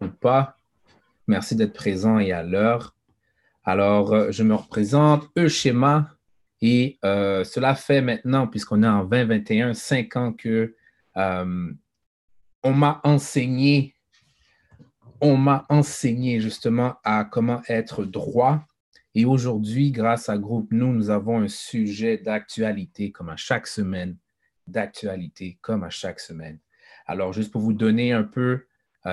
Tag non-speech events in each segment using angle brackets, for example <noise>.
ou pas, merci d'être présent et à l'heure. Alors, euh, je me représente, Euschema, et euh, cela fait maintenant, puisqu'on est en 2021, cinq ans que euh, on m'a enseigné, on m'a enseigné justement à comment être droit. Et aujourd'hui, grâce à Groupe Nous, nous avons un sujet d'actualité comme à chaque semaine, d'actualité comme à chaque semaine. Alors, juste pour vous donner un peu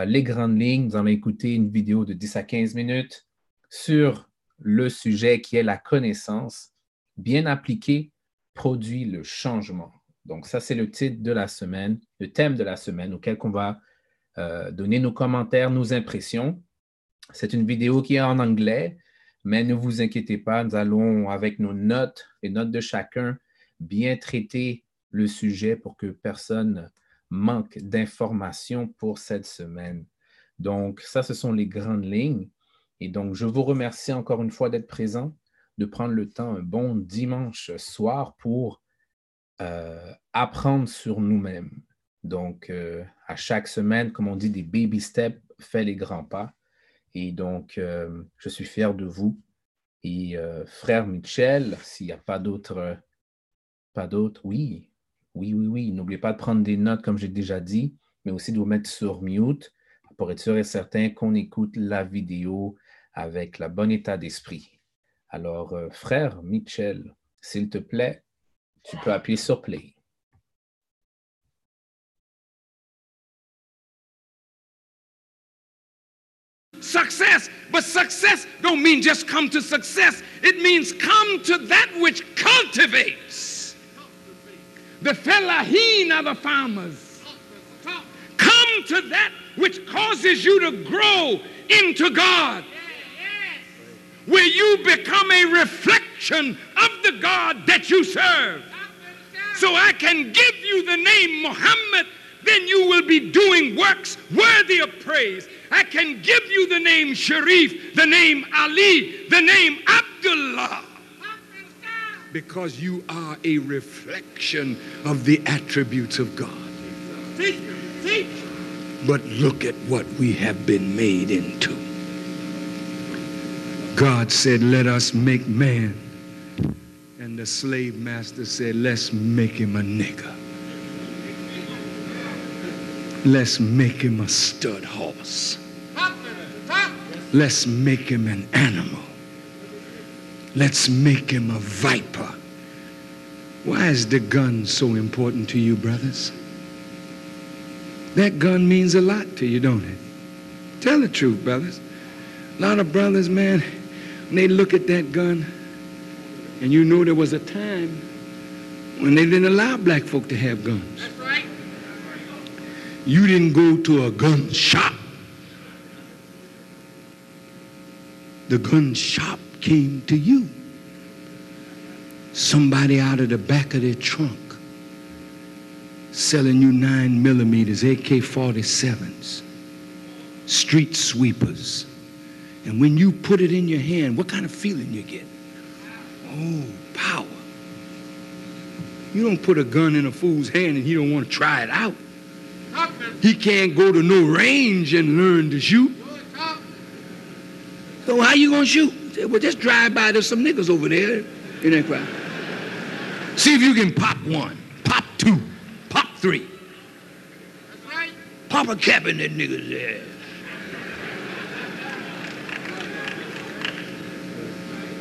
les grandes lignes, nous allons écouter une vidéo de 10 à 15 minutes sur le sujet qui est la connaissance bien appliquée produit le changement. Donc, ça, c'est le titre de la semaine, le thème de la semaine auquel on va euh, donner nos commentaires, nos impressions. C'est une vidéo qui est en anglais, mais ne vous inquiétez pas, nous allons, avec nos notes, les notes de chacun, bien traiter le sujet pour que personne manque d'informations pour cette semaine. Donc, ça, ce sont les grandes lignes. Et donc, je vous remercie encore une fois d'être présent, de prendre le temps un bon dimanche soir pour euh, apprendre sur nous-mêmes. Donc, euh, à chaque semaine, comme on dit, des baby steps, fait les grands pas. Et donc, euh, je suis fier de vous. Et frère Michel, s'il n'y a pas d'autres, pas d'autres, oui, oui, oui, oui. N'oubliez pas de prendre des notes, comme j'ai déjà dit, mais aussi de vous mettre sur mute pour être sûr et certain qu'on écoute la vidéo avec la bonne état d'esprit. Alors, euh, frère Mitchell, s'il te plaît, tu peux appuyer sur play. Success, but success don't mean just come to success. It means come to that which cultivates. The fellahin are the farmers. Come to that which causes you to grow into God, where you become a reflection of the God that you serve. So I can give you the name Muhammad, then you will be doing works worthy of praise. I can give you the name Sharif, the name Ali, the name Abdullah because you are a reflection of the attributes of God. But look at what we have been made into. God said, Let us make man. And the slave master said, Let's make him a nigger. Let's make him a stud horse. Let's make him an animal. Let's make him a viper. Why is the gun so important to you, brothers? That gun means a lot to you, don't it? Tell the truth, brothers. A lot of brothers, man, when they look at that gun, and you know there was a time when they didn't allow black folk to have guns. That's right. You didn't go to a gun shop. The gun shop came to you. Somebody out of the back of their trunk selling you 9 millimeters, AK 47s, street sweepers. And when you put it in your hand, what kind of feeling you get? Oh, power. You don't put a gun in a fool's hand and he don't want to try it out. He can't go to no range and learn to shoot. So how you gonna shoot? Well, just drive by. There's some niggas over there in that crowd. See if you can pop one, pop two, pop three. That's right. Pop a cap in that nigga's ass.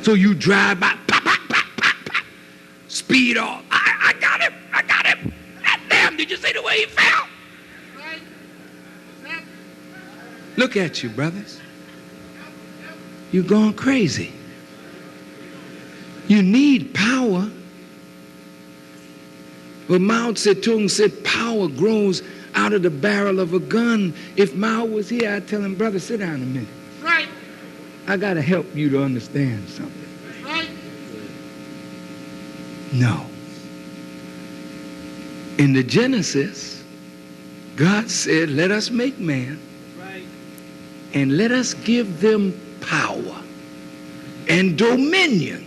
So you drive by, pop, pop, pop, pop, pop. Speed off. I, I got him. I got him. God damn, did you see the way he fell? Right. Look at you, brothers. You're going crazy. You need power. But Mao Zedong said power grows out of the barrel of a gun. If Mao was here, I'd tell him, brother, sit down a minute. Right. I got to help you to understand something. Right. No. In the Genesis, God said, let us make man. Right. And let us give them power and dominion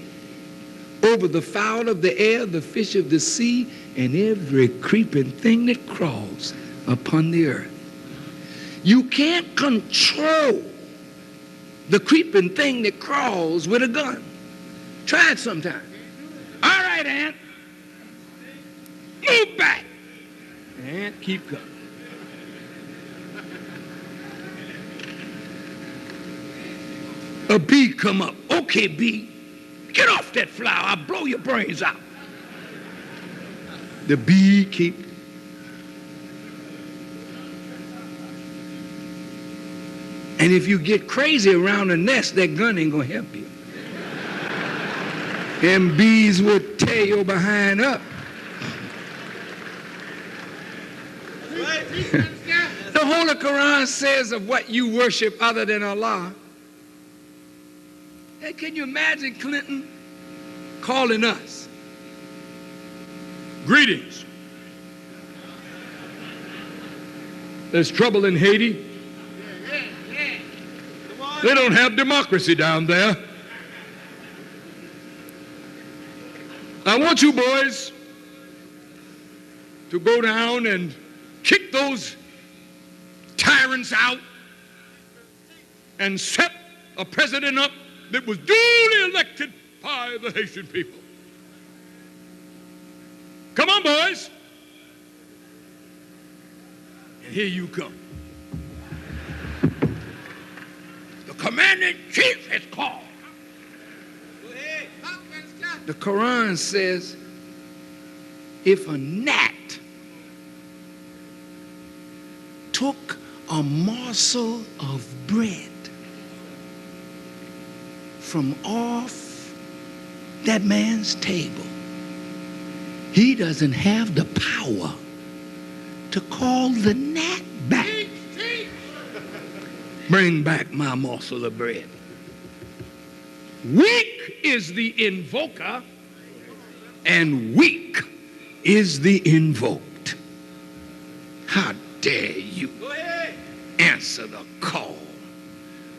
over the fowl of the air, the fish of the sea, and every creeping thing that crawls upon the earth. You can't control the creeping thing that crawls with a gun. Try it sometime. All right, Aunt. Move back. Aunt, keep coming. A bee come up. Okay, bee. Get off that flower. I'll blow your brains out. The bee keep And if you get crazy around the nest, that gun ain't gonna help you. Them bees will tear your behind up. <laughs> the Holy Quran says of what you worship other than Allah. Hey, can you imagine Clinton calling us? Greetings. There's trouble in Haiti. They don't have democracy down there. I want you boys to go down and kick those tyrants out and set a president up that was duly elected by the Haitian people. Come on, boys. And here you come. The commander in chief has called. The Quran says if a gnat took a morsel of bread from off that man's table, he doesn't have the power to call the gnat back. <laughs> Bring back my morsel of bread. Weak is the invoker, and weak is the invoked. How dare you answer the call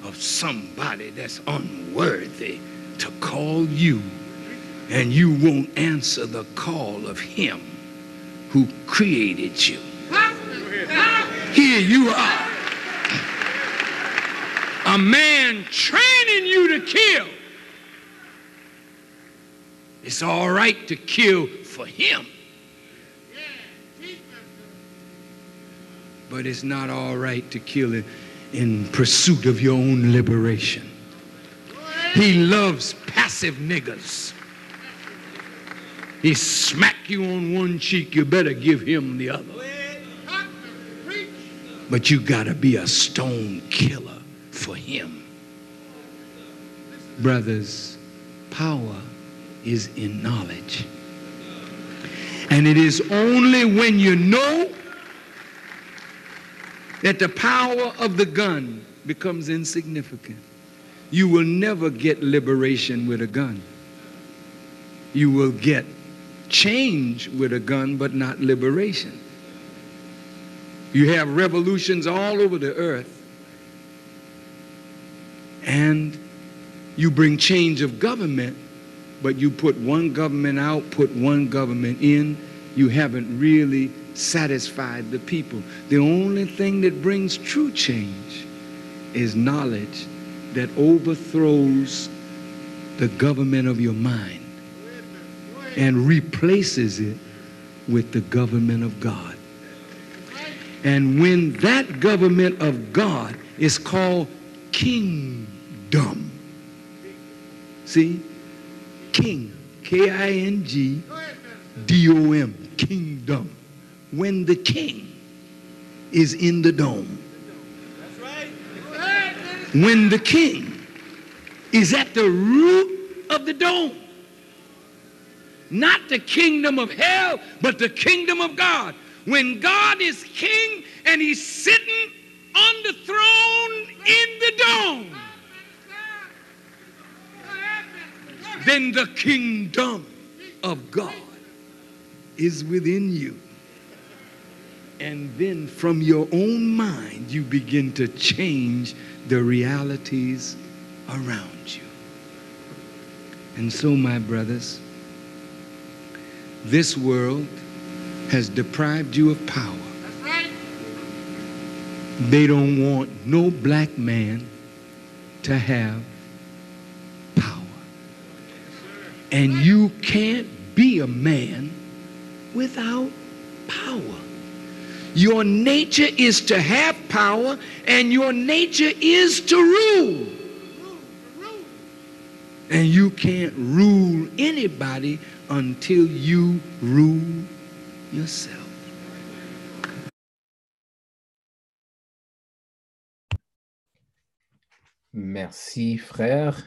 of somebody that's unworthy to call you, and you won't answer the call of him who created you. Here you are, a man training you to kill. It's all right to kill for him. But it's not all right to kill in, in pursuit of your own liberation. He loves passive niggers. He smack you on one cheek, you better give him the other. But you gotta be a stone killer for him. Brothers, power is in knowledge. And it is only when you know that the power of the gun becomes insignificant. You will never get liberation with a gun. You will get change with a gun, but not liberation. You have revolutions all over the earth, and you bring change of government, but you put one government out, put one government in, you haven't really satisfied the people. The only thing that brings true change is knowledge that overthrows the government of your mind and replaces it with the government of God. And when that government of God is called kingdom, see, king, K I N G D O M, kingdom. When the king is in the dome, when the king is at the root of the dome, not the kingdom of hell, but the kingdom of God. When God is king and he's sitting on the throne in the dome, then the kingdom of God is within you. And then from your own mind, you begin to change the realities around you. And so, my brothers, this world has deprived you of power. Right. they don't want no black man to have power. And you can't be a man without power. Your nature is to have power, and your nature is to rule. And you can't rule anybody until you rule yourself. Merci, frère.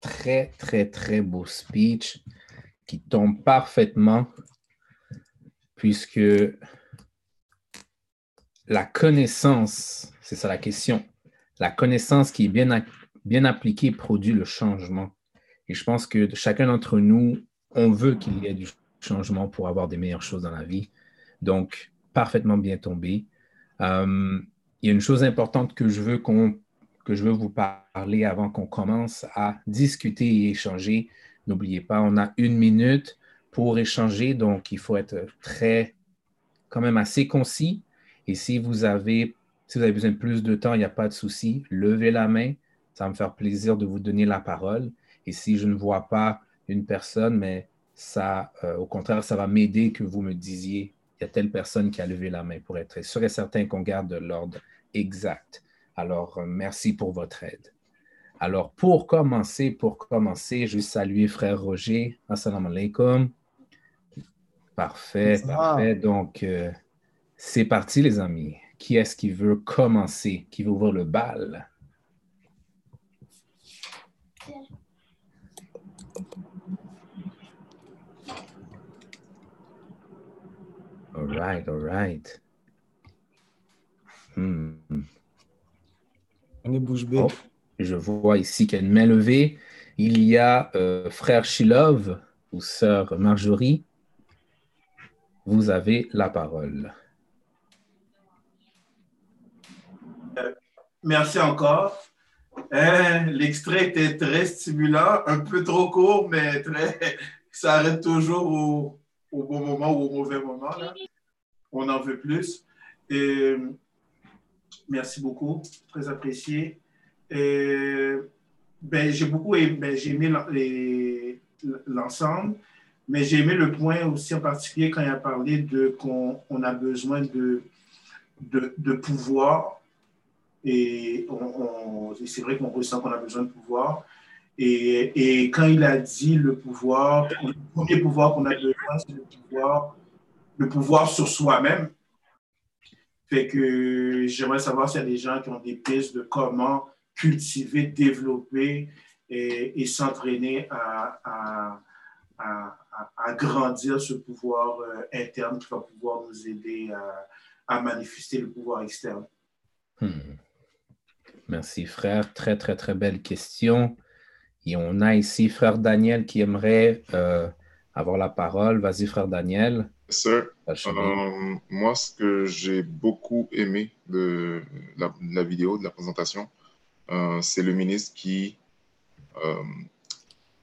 Très, très, très beau speech qui tombe parfaitement puisque la connaissance, c'est ça la question, la connaissance qui est bien, bien appliquée produit le changement. Et je pense que chacun d'entre nous, on veut qu'il y ait du changement pour avoir des meilleures choses dans la vie. Donc, parfaitement bien tombé. Euh, il y a une chose importante que je veux que je veux vous parler avant qu'on commence à discuter et échanger. N'oubliez pas, on a une minute pour échanger, donc il faut être très, quand même assez concis. Et si vous avez, si vous avez besoin de plus de temps, il n'y a pas de souci, levez la main. Ça va me faire plaisir de vous donner la parole. Et si je ne vois pas une personne, mais ça, euh, au contraire, ça va m'aider que vous me disiez, il y a telle personne qui a levé la main pour être sûr et certain qu'on garde l'ordre exact. Alors, euh, merci pour votre aide. Alors, pour commencer, pour commencer, je vais saluer frère Roger. Assalamu alaikum. Parfait, parfait. Donc, euh, c'est parti, les amis. Qui est-ce qui veut commencer? Qui veut ouvrir le bal? All right, all right. Hmm. On est bouche bée. Oh, je vois ici qu'il y a une main levée. Il y a euh, frère Shilov ou sœur Marjorie. Vous avez la parole. Euh, merci encore. Hein, l'extrait était très stimulant, un peu trop court, mais très, ça arrête toujours au, bon moment ou au mauvais moment. On en veut plus. Et Merci beaucoup, très apprécié. ben, j'ai beaucoup ben, j'ai aimé l'ensemble, mais j'ai aimé le point aussi en particulier quand il a parlé de qu'on on a besoin de, de pouvoir. Et, c'est vrai qu'on ressent qu'on a besoin de pouvoir. Et, et, quand il a dit le pouvoir, le premier pouvoir qu'on a besoin, c'est le pouvoir, le pouvoir sur soi-même. Fait que j'aimerais savoir s'il y a des gens qui ont des pistes de comment cultiver, développer et, s'entraîner à, à, grandir ce pouvoir euh, interne qui va pouvoir nous aider à, manifester le pouvoir externe. Hmm. Merci, frère. Très, très, très belle question. Et on a ici frère Daniel qui aimerait euh, avoir la parole. Vas-y, frère Daniel. Sir, euh, moi, ce que j'ai beaucoup aimé de la, vidéo, de la présentation, euh, c'est le ministre qui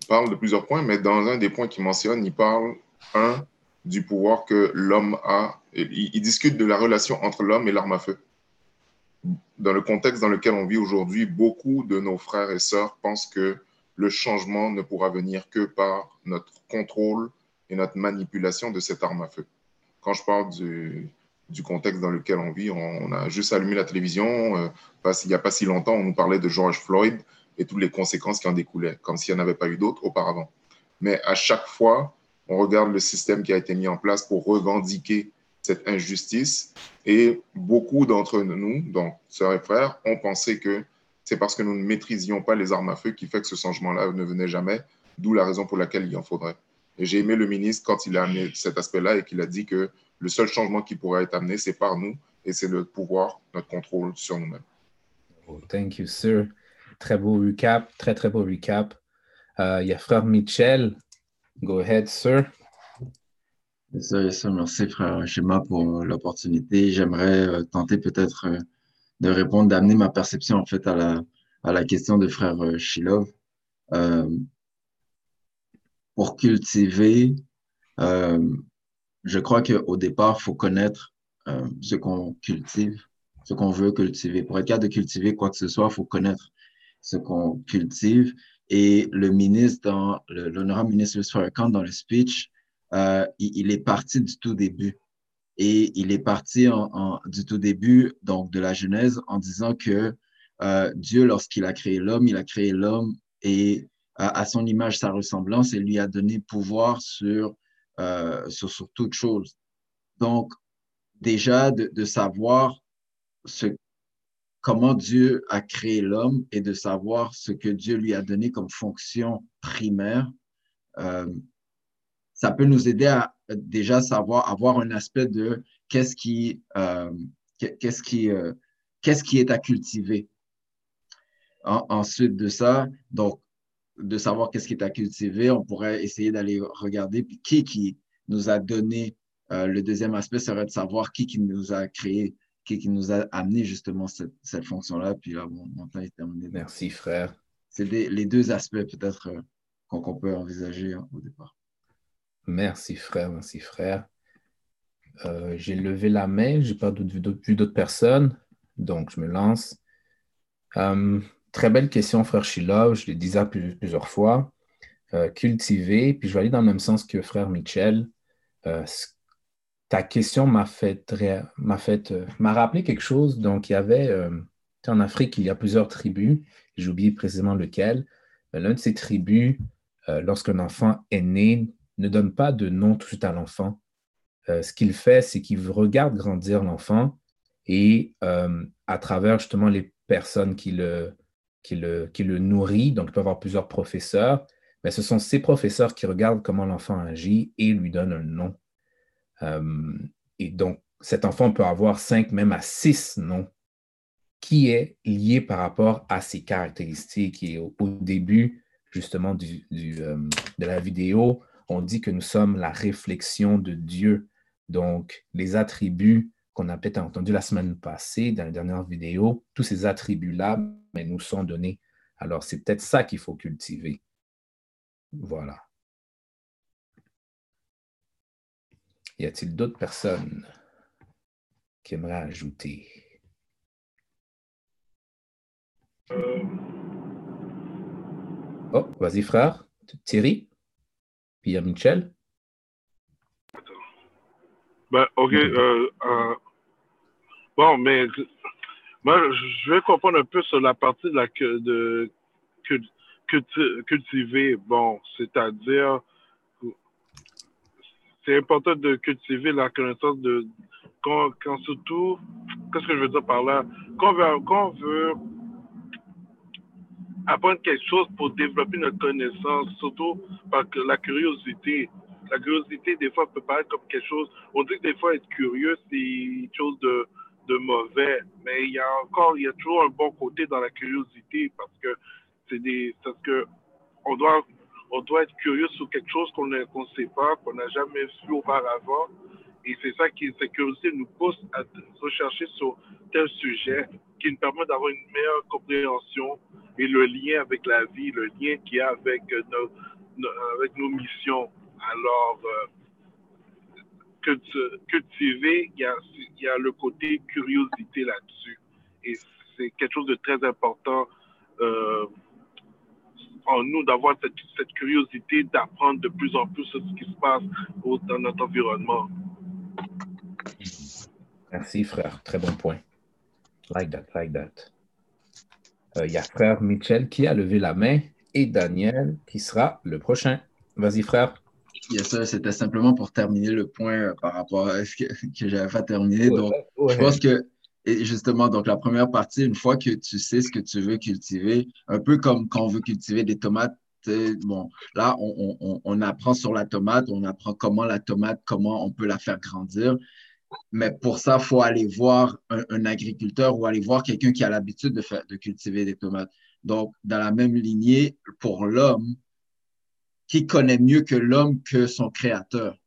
parle de plusieurs points, mais dans un des points qu'il mentionne, il parle, un, du pouvoir que l'homme a. il, discute de la relation entre l'homme et l'arme à feu. Dans le contexte dans lequel on vit aujourd'hui, beaucoup de nos frères et sœurs pensent que le changement ne pourra venir que par notre contrôle et notre manipulation de cette arme à feu. Quand je parle du, contexte dans lequel on vit, on, a juste allumé la télévision. Euh, il n'y a pas si longtemps, on nous parlait de George Floyd et toutes les conséquences qui en découlaient, comme s'il n'y en avait pas eu d'autres auparavant. Mais à chaque fois, on regarde le système qui a été mis en place pour revendiquer cette injustice. Et beaucoup d'entre nous, donc sœurs et frères, ont pensé que c'est parce que nous ne maîtrisions pas les armes à feu qui fait que ce changement-là ne venait jamais, d'où la raison pour laquelle il en faudrait. Et j'ai aimé le ministre quand il a amené cet aspect-là et qu'il a dit que le seul changement qui pourrait être amené, c'est par nous et c'est le pouvoir, notre contrôle sur nous-mêmes. Oh, thank you, sir. Très beau recap, très, très beau recap. Euh, il y a frère Michel. Go ahead, sir. Merci, frère Schéma, pour l'opportunité. J'aimerais euh, tenter peut-être euh, de répondre, d'amener ma perception en fait à la, à la question de frère Shilov pour cultiver, euh, je crois qu'au départ, il faut connaître euh, ce qu'on cultive ce qu'on veut cultiver. Pour être capable de cultiver quoi que ce soit, il faut connaître ce qu'on cultive. Et le ministre, l'honorable ministre Farrakhan, dans le speech, euh, il, est parti du tout début. Et il est parti du tout début, donc de la Genèse, en disant que euh, Dieu, lorsqu'il a créé l'homme, il a créé l'homme et à son image, sa ressemblance, et lui a donné pouvoir sur, euh, sur, toute chose. Donc, déjà, de, savoir comment Dieu a créé l'homme et de savoir ce que Dieu lui a donné comme fonction primaire, euh, ça peut nous aider à déjà savoir, avoir un aspect de qu'est-ce qui, euh, qu'est-ce qui, euh, qu'est-ce qui est à cultiver. ensuite de ça, donc, de savoir qu'est-ce qui est à cultiver, on pourrait essayer d'aller regarder puis qui qui nous a donné. le deuxième aspect serait de savoir qui qui nous a créé qui, nous a amené justement cette, cette fonction-là. Puis là, mon, temps est terminé. Merci, frère. C'est les deux aspects peut-être euh, qu'on peut envisager hein, au départ. Merci, frère. Merci, frère. Euh, j'ai levé la main, j'ai pas vu d'autres personnes, donc je me lance. Euh, très belle question, frère Shiloh, je l'ai dit plusieurs fois. cultiver, puis je vais aller dans le même sens que frère Michel ta question m'a fait, m'a fait, euh, rappelé quelque chose. Donc, il y avait, euh, en Afrique, il y a plusieurs tribus. J'ai oublié précisément lequel. L'un de ces tribus, euh, lorsqu'un enfant est né, ne donne pas de nom tout de suite à l'enfant. ce qu'il fait, c'est qu'il regarde grandir l'enfant et à travers justement les personnes qui le, qui nourrit, donc il peut avoir plusieurs professeurs, mais ce sont ces professeurs qui regardent comment l'enfant agit et lui donnent un nom. Euh, et donc, cet enfant peut avoir cinq, même à six noms qui est lié par rapport à ses caractéristiques. Et au, début, justement, euh, de la vidéo, on dit que nous sommes la réflexion de Dieu. Donc, les attributs qu'on a peut-être entendu la semaine passée dans la dernière vidéo, tous ces attributs-là mais nous sont donnés. Alors, c'est peut-être ça qu'il faut cultiver. Voilà. Y a-t-il d'autres personnes qui aimeraient ajouter? Oh, vas-y, frère. Thierry? Puis il y a Michel. Ben, OK. Euh, euh, bon, mais moi, je vais comprendre un peu sur la partie de la de, cultiver. Bon, c'est-à-dire c'est important de cultiver la connaissance de quand, quand surtout qu'est-ce que je veux dire par là? Quand on veut, quand on veut apprendre quelque chose pour développer notre connaissance surtout par la curiosité la curiosité des fois peut paraître comme quelque chose. On dit que des fois être curieux c'est une chose de de mauvais. Mais il y a encore il y a toujours un bon côté dans la curiosité parce que c'est des que on doit on doit être curieux sur quelque chose qu'on ne sait pas, qu'on n'a jamais vu auparavant. Et c'est ça qui, cette curiosité nous pousse à rechercher sur tel sujet qui nous permet d'avoir une meilleure compréhension et le lien avec la vie, le lien qu'il y a avec nos, avec nos missions. Alors, euh, cultiver, il y, a, il y a le côté curiosité là-dessus. Et c'est quelque chose de très important. Euh, en nous d'avoir cette, cette, curiosité d'apprendre de plus en plus ce qui se passe dans notre environnement. Merci, frère. Très bon point. Like that, like that. Euh, il y a frère Michel qui a levé la main et Daniel qui sera le prochain. Vas-y, frère. Yes, c'était simplement pour terminer le point euh, par rapport à ce que, <laughs> que j'avais pas terminé. Donc, je pense que et justement, donc la première partie, une fois que tu sais ce que tu veux cultiver, un peu comme quand on veut cultiver des tomates, bon, là, on, apprend sur la tomate, on apprend comment la tomate, comment on peut la faire grandir. Mais pour ça, il faut aller voir un, agriculteur ou aller voir quelqu'un qui a l'habitude de, cultiver des tomates. Donc, dans la même lignée, pour l'homme, qui connaît mieux que l'homme que son créateur?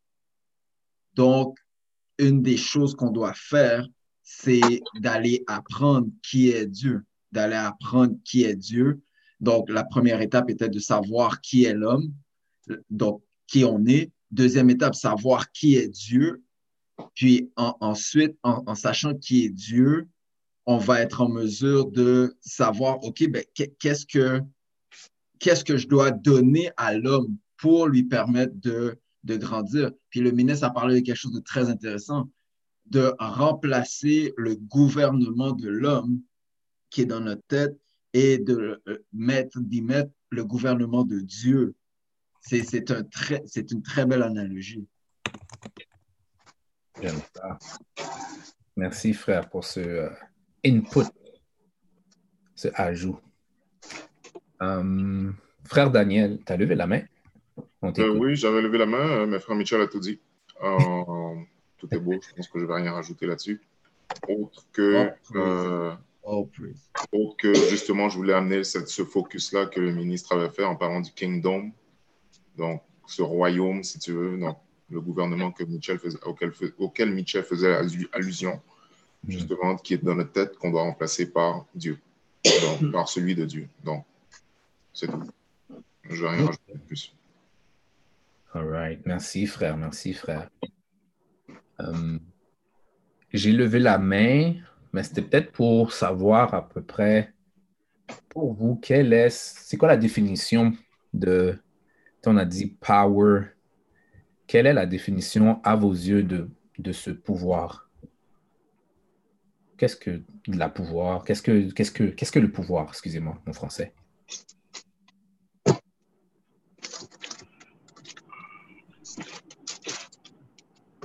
Donc, une des choses qu'on doit faire, c'est d'aller apprendre qui est Dieu, d'aller apprendre qui est Dieu. Donc, la première étape était de savoir qui est l'homme, donc qui on est. Deuxième étape, savoir qui est Dieu. Puis ensuite, en, sachant qui est Dieu, on va être en mesure de savoir, OK, ben, qu'est-ce que, qu'est-ce que je dois donner à l'homme pour lui permettre de, de grandir? Puis le ministre a parlé de quelque chose de très intéressant, de remplacer le gouvernement de l'homme qui est dans notre tête et de euh, mettre, d'y mettre le gouvernement de Dieu. C'est, un très, c'est une très belle analogie. Merci, frère, pour ce euh, input, ce ajout. Euh, frère Daniel, tu as levé la main? oui, j'avais levé la main, mais frère Michel a tout dit. <laughs> tout est beau, je pense que je ne vais rien rajouter là-dessus. Autre que donc, justement, je voulais amener ce focus-là que le ministre avait fait en parlant du kingdom, donc ce royaume, si tu veux, donc le gouvernement que Mitchell faisait, auquel, auquel Mitchell faisait allusion, mm. justement, qui est dans notre tête, qu'on doit remplacer par Dieu, donc, par celui de Dieu. Donc, c'est tout. Je ne vais rien rajouter de plus. All right. Merci, frère. Merci, frère. Euh, j'ai levé la main mais c'était peut-être pour savoir à peu près, pour vous, quelle est, c'est quoi la définition de, on a dit power, quelle est la définition à vos yeux de, de ce pouvoir? Qu'est-ce que la pouvoir? Qu'est-ce que, qu'est-ce que, qu'est-ce que le pouvoir? Excusez-moi, mon français.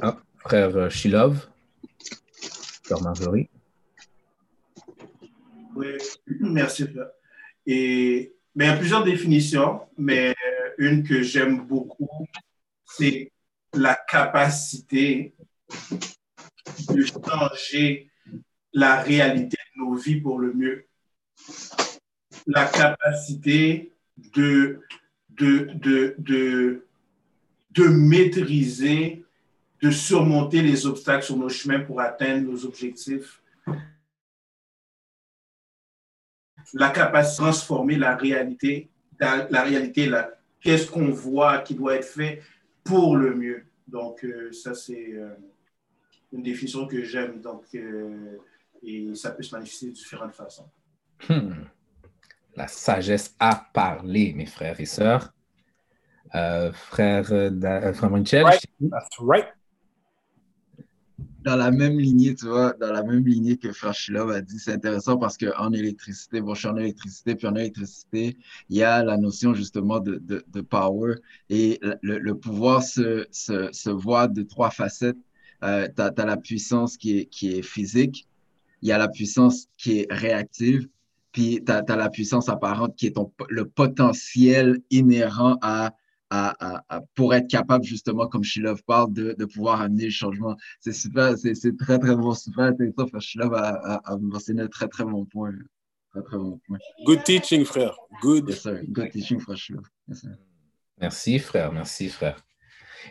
Ah, frère Shilov, frère Marjorie. Oui, merci. Et, mais il y a plusieurs définitions, mais une que j'aime beaucoup, c'est la capacité de changer la réalité de nos vies pour le mieux. La capacité de, maîtriser, de surmonter les obstacles sur nos chemins pour atteindre nos objectifs la capacité de transformer la réalité, la, réalité, qu'est-ce qu'on voit qui doit être fait pour le mieux. Donc, euh, ça, c'est euh, une définition que j'aime. Donc, euh, et ça peut se manifester de différentes façons. Hmm. La sagesse à parler, mes frères et sœurs. frère, frère Michel. that's right dans la même lignée, tu vois, dans la même lignée que Frachilov a dit, c'est intéressant parce qu'en électricité, bon, je suis en électricité, puis en électricité, il y a la notion justement de, power. Et le, pouvoir se, voit de trois facettes. Euh, tu as, la puissance qui est, physique, il y a la puissance qui est réactive, puis tu as, la puissance apparente qui est le potentiel inhérent à pour être capable, justement, comme Shilov parle, de, de pouvoir amener le changement. C'est super, c'est très, très bon, super intéressant. Shilov a, a, a mentionné un très, très bon point. Très, très bon point. Good teaching, frère. Good. Yes, sir. Good teaching, frère Shilov. merci, frère. Merci, frère.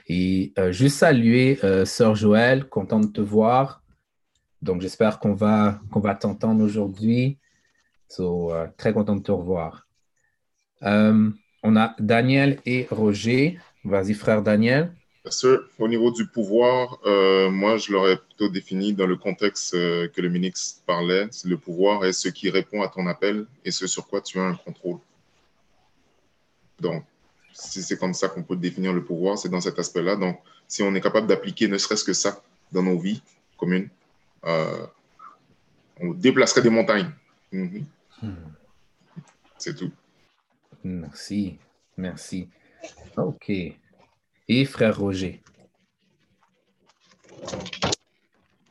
Et euh, juste saluer euh, Sœur Joël, content de te voir. Donc, j'espère qu'on va, qu'on va t'entendre aujourd'hui. So, euh, très content de te revoir. Euh, on a Daniel et Roger. Vas-y, frère Daniel. Au niveau du pouvoir, euh, moi, je l'aurais plutôt défini dans le contexte euh, que le ministre parlait. Le pouvoir est ce qui répond à ton appel et ce sur quoi tu as un contrôle. Donc, si c'est comme ça qu'on peut définir le pouvoir, c'est dans cet aspect-là. Donc, si on est capable d'appliquer ne serait-ce que ça dans nos vies communes, euh, on déplacerait des montagnes. Mhm. Hmm. C'est tout. Merci, merci. OK. Et frère Roger?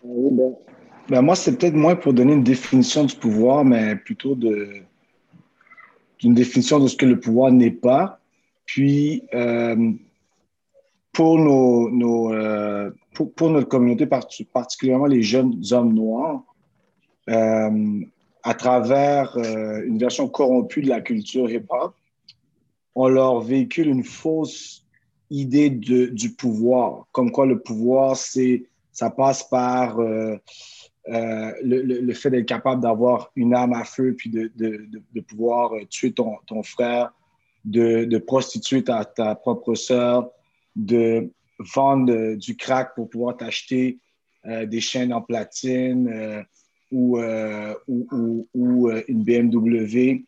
Ben, ben, moi, c'est peut-être moins pour donner une définition du pouvoir, mais plutôt de, une définition de ce que le pouvoir n'est pas. Puis, euh, pour, nos, nos euh, pour, notre communauté, particulièrement les jeunes hommes noirs, euh, à travers une version corrompue de la culture hip-hop, on leur véhicule une fausse idée du pouvoir, comme quoi le pouvoir, c'est, ça passe par euh, euh, le, le, fait d'être capable d'avoir une arme à feu, puis de, de, de pouvoir euh, tuer ton, ton frère, de, prostituer ta, ta propre sœur, de vendre du crack pour pouvoir t'acheter des chaînes en platine, ou, ou, ou, une BMW.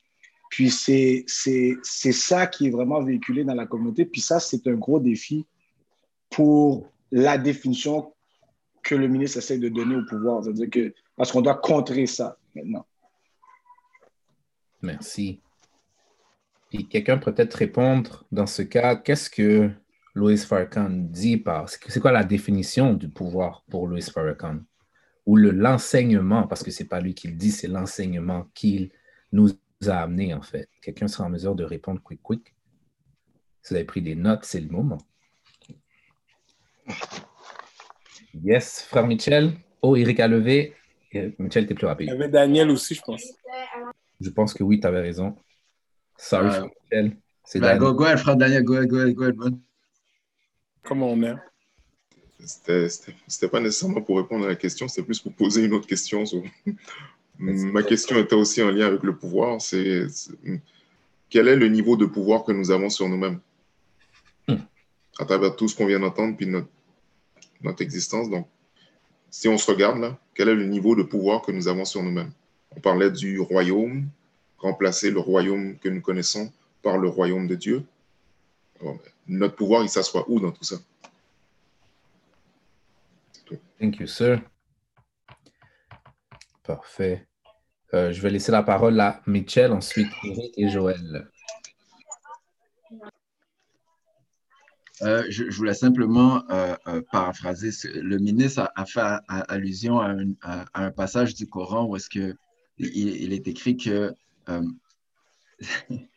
Puis c'est ça qui est vraiment véhiculé dans la communauté. Puis ça, c'est un gros défi pour la définition que le ministre essaie de donner au pouvoir. C'est-à-dire que, parce qu'on doit contrer ça maintenant. Merci. Puis quelqu'un peut peut-être répondre dans ce cas, qu'est-ce que Louis Farrakhan dit par. C'est quoi la définition du pouvoir pour Louis Farrakhan? Ou l'enseignement, parce que ce n'est pas lui qui le dit, c'est l'enseignement qu'il nous a amené en fait. Quelqu'un sera en mesure de répondre quick quick. Si vous avez pris des notes, c'est le moment. Yes, frère Michel. Oh, Eric a levé. Michel, t'es plus rapide. Il y avait Daniel aussi, je pense. Je pense que oui, tu avais raison. Sorry, frère Michel. C'est ben, Go, go ahead, frère Daniel. Go ahead, go ahead, go ahead, Comment on est? C'était pas nécessairement pour répondre à la question, c'était plus pour poser une autre question. Ma question était aussi en lien avec le pouvoir. C'est quel est le niveau de pouvoir que nous avons sur nous-mêmes? Hmm. à travers tout ce qu'on vient d'entendre, puis notre, notre existence. Donc, si on se regarde là, quel est le niveau de pouvoir que nous avons sur nous-mêmes? On parlait du royaume, remplacer le royaume que nous connaissons par le royaume de Dieu. Ben, notre pouvoir, il s'assoit où dans tout ça? Thank you, sir. Parfait. Euh, je vais laisser la parole à Michel, ensuite Eric et Joël. Euh, je, voulais simplement euh, paraphraser. Le ministre a, fait allusion à un, passage du Coran où est-ce que il, est écrit que <laughs>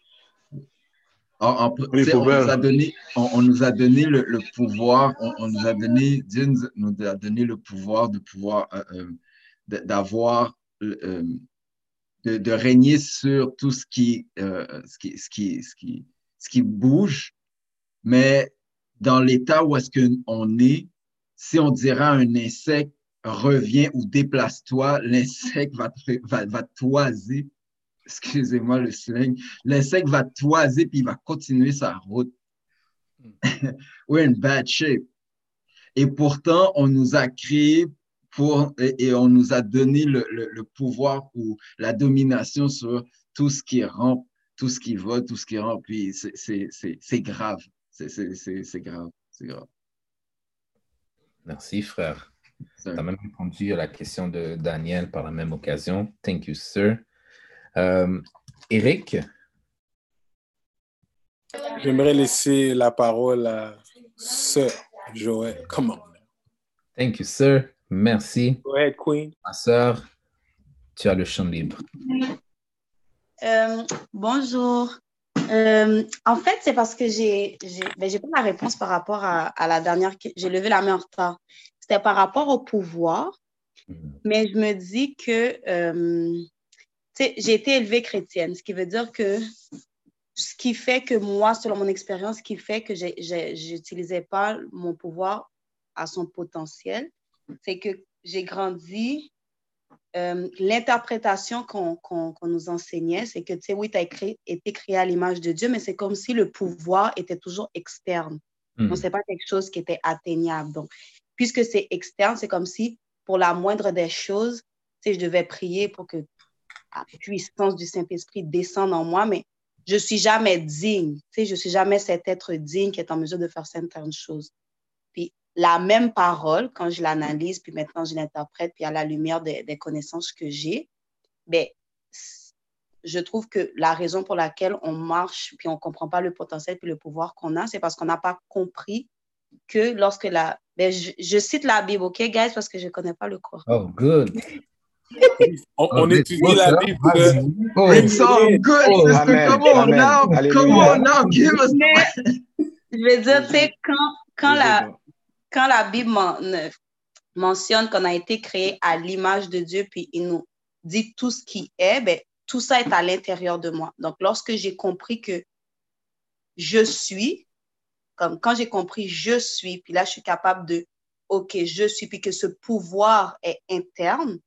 on, nous a donné, on, nous a donné le, pouvoir, on, nous a donné, Dieu nous a donné le pouvoir de pouvoir, euh, euh, d'avoir, euh, de, régner sur tout ce qui, ce qui, ce qui, ce qui, ce qui bouge. Mais dans l'état où est-ce qu'on est, si on dira à un insecte, reviens ou déplace-toi, <laughs> l'insecte va, va, va toiser excusez-moi le slang, l'insecte va toiser puis il va continuer sa route. <laughs> We're in bad shape. Et pourtant, on nous a créé pour, et, on nous a donné le, le, pouvoir ou la domination sur tout ce qui rampe, tout ce qui va, tout ce qui rampe. Puis c'est grave. C'est grave. C'est grave. Merci, frère. Tu as même répondu à la question de Daniel par la même occasion. Thank you, sir. Euh, Eric? J'aimerais laisser la parole à Sœur Joël. Come on. Thank you, sir. Merci. Go ahead, Queen. Ma sœur, tu as le champ libre. Euh, bonjour. Euh, en fait, c'est parce que j'ai ben, pas la réponse par rapport à, la dernière. J'ai levé la main en retard. C'était par rapport au pouvoir, mm-hmm. mais je me dis que j'ai été élevée chrétienne, ce qui veut dire que ce qui fait que moi, selon mon expérience, ce qui fait que je n'utilisais pas mon pouvoir à son potentiel, c'est que j'ai grandi. Euh, l'interprétation qu'on nous enseignait, c'est que, tu sais, oui, tu as été créé à l'image de Dieu, mais c'est comme si le pouvoir était toujours externe. Hmm. Donc, ce n'est pas quelque chose qui était atteignable. Donc, puisque c'est externe, c'est comme si, pour la moindre des choses, tu sais, je devais prier pour que la puissance du Saint-Esprit descend en moi, mais je suis jamais digne. Tu sais, je suis jamais cet être digne qui est en mesure de faire certaines choses. La même parole, quand je l'analyse, puis maintenant je l'interprète, puis à la lumière des, connaissances que j'ai, ben, je trouve que la raison pour laquelle on marche, puis on ne comprend pas le potentiel puis le pouvoir qu'on a, c'est parce qu'on n'a pas compris que lorsque la... Ben, je, cite la Bible, OK, guys, parce que je ne connais pas le corps. Oh, good. On, on étudie la Bible. Oh, it's all good, oh, sister. Come on now. Come on now. Give us. Je veux dire, c'est quand, quand, la, quand la Bible mentionne qu'on a été créé à l'image de Dieu, puis il nous dit tout ce qui est, ben, tout ça est à l'intérieur de moi. Donc, lorsque j'ai compris que je suis, comme quand j'ai compris je suis, puis là, je suis capable de, OK, je suis, puis que ce pouvoir est interne,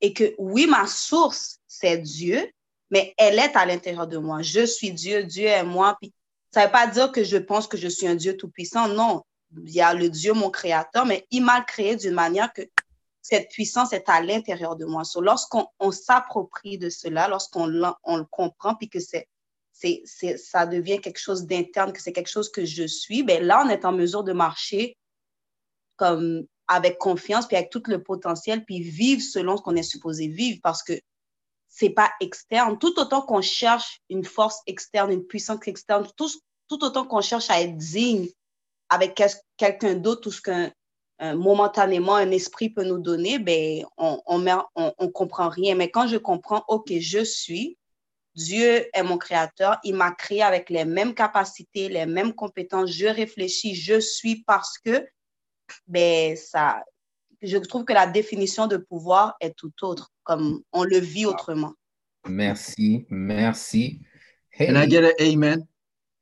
et que oui, ma source, c'est Dieu, mais elle est à l'intérieur de moi. Je suis Dieu, Dieu est moi. Puis, ça ne veut pas dire que je pense que je suis un Dieu tout-puissant. Non, il y a le Dieu, mon créateur, mais il m'a créé d'une manière que cette puissance est à l'intérieur de moi. lorsqu'on s'approprie de cela, lorsqu'on on le comprend, puis que c'est, c'est, ça devient quelque chose d'interne, que c'est quelque chose que je suis, ben là, on est en mesure de marcher comme avec confiance, puis avec tout le potentiel, puis vivre selon ce qu'on est supposé vivre, parce que c'est pas externe. Tout autant qu'on cherche une force externe, une puissance externe, tout, tout autant qu'on cherche à être digne avec quelqu'un d'autre, tout ce qu'un momentanément un esprit peut nous donner, ben, on on, on, comprend rien. Mais quand je comprends, OK, je suis, Dieu est mon créateur, il m'a créé avec les mêmes capacités, les mêmes compétences, je réfléchis, je suis parce que, ben, ça, je trouve que la définition de pouvoir est tout autre, comme on le vit autrement. Merci, merci. Can I get an amen?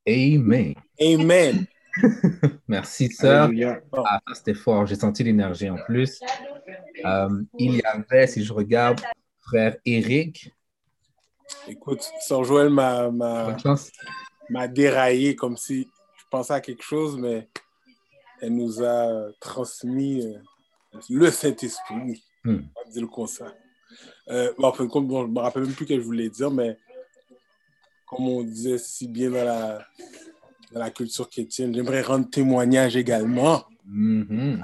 Amen. Amen. <laughs> Merci, sœur. Ah, c'était fort. J'ai senti l'énergie en plus. Euh, il y avait, si je regarde, frère Eric. Écoute, sœur Joël m'a déraillé comme si je pensais à quelque chose, mais elle nous a transmis euh, le Saint-Esprit. Hmm. On va dire comme ça. Euh, bon, je ne me rappelle même plus ce que je voulais dire, mais comme on disait si bien dans la, dans la culture chrétienne. J'aimerais rendre témoignage également. Mm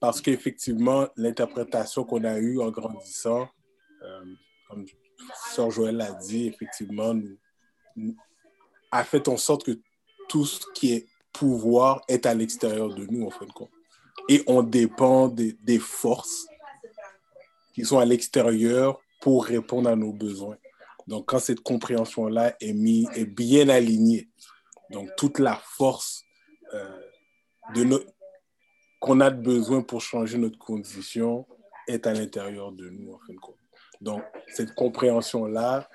parce qu'effectivement, l'interprétation qu'on a eue en grandissant, euh, comme Sœur Joël l'a dit, effectivement, nous, a fait en sorte que tout ce qui est pouvoir est à l'extérieur de nous, en fin de compte. Et on dépend des, des forces qui sont à l'extérieur pour répondre à nos besoins. Donc, quand cette compréhension-là est, mis, est bien alignée, donc toute la force euh, de qu'on a besoin pour changer notre condition est à l'intérieur de nous, en fin de compte. Donc, cette compréhension-là,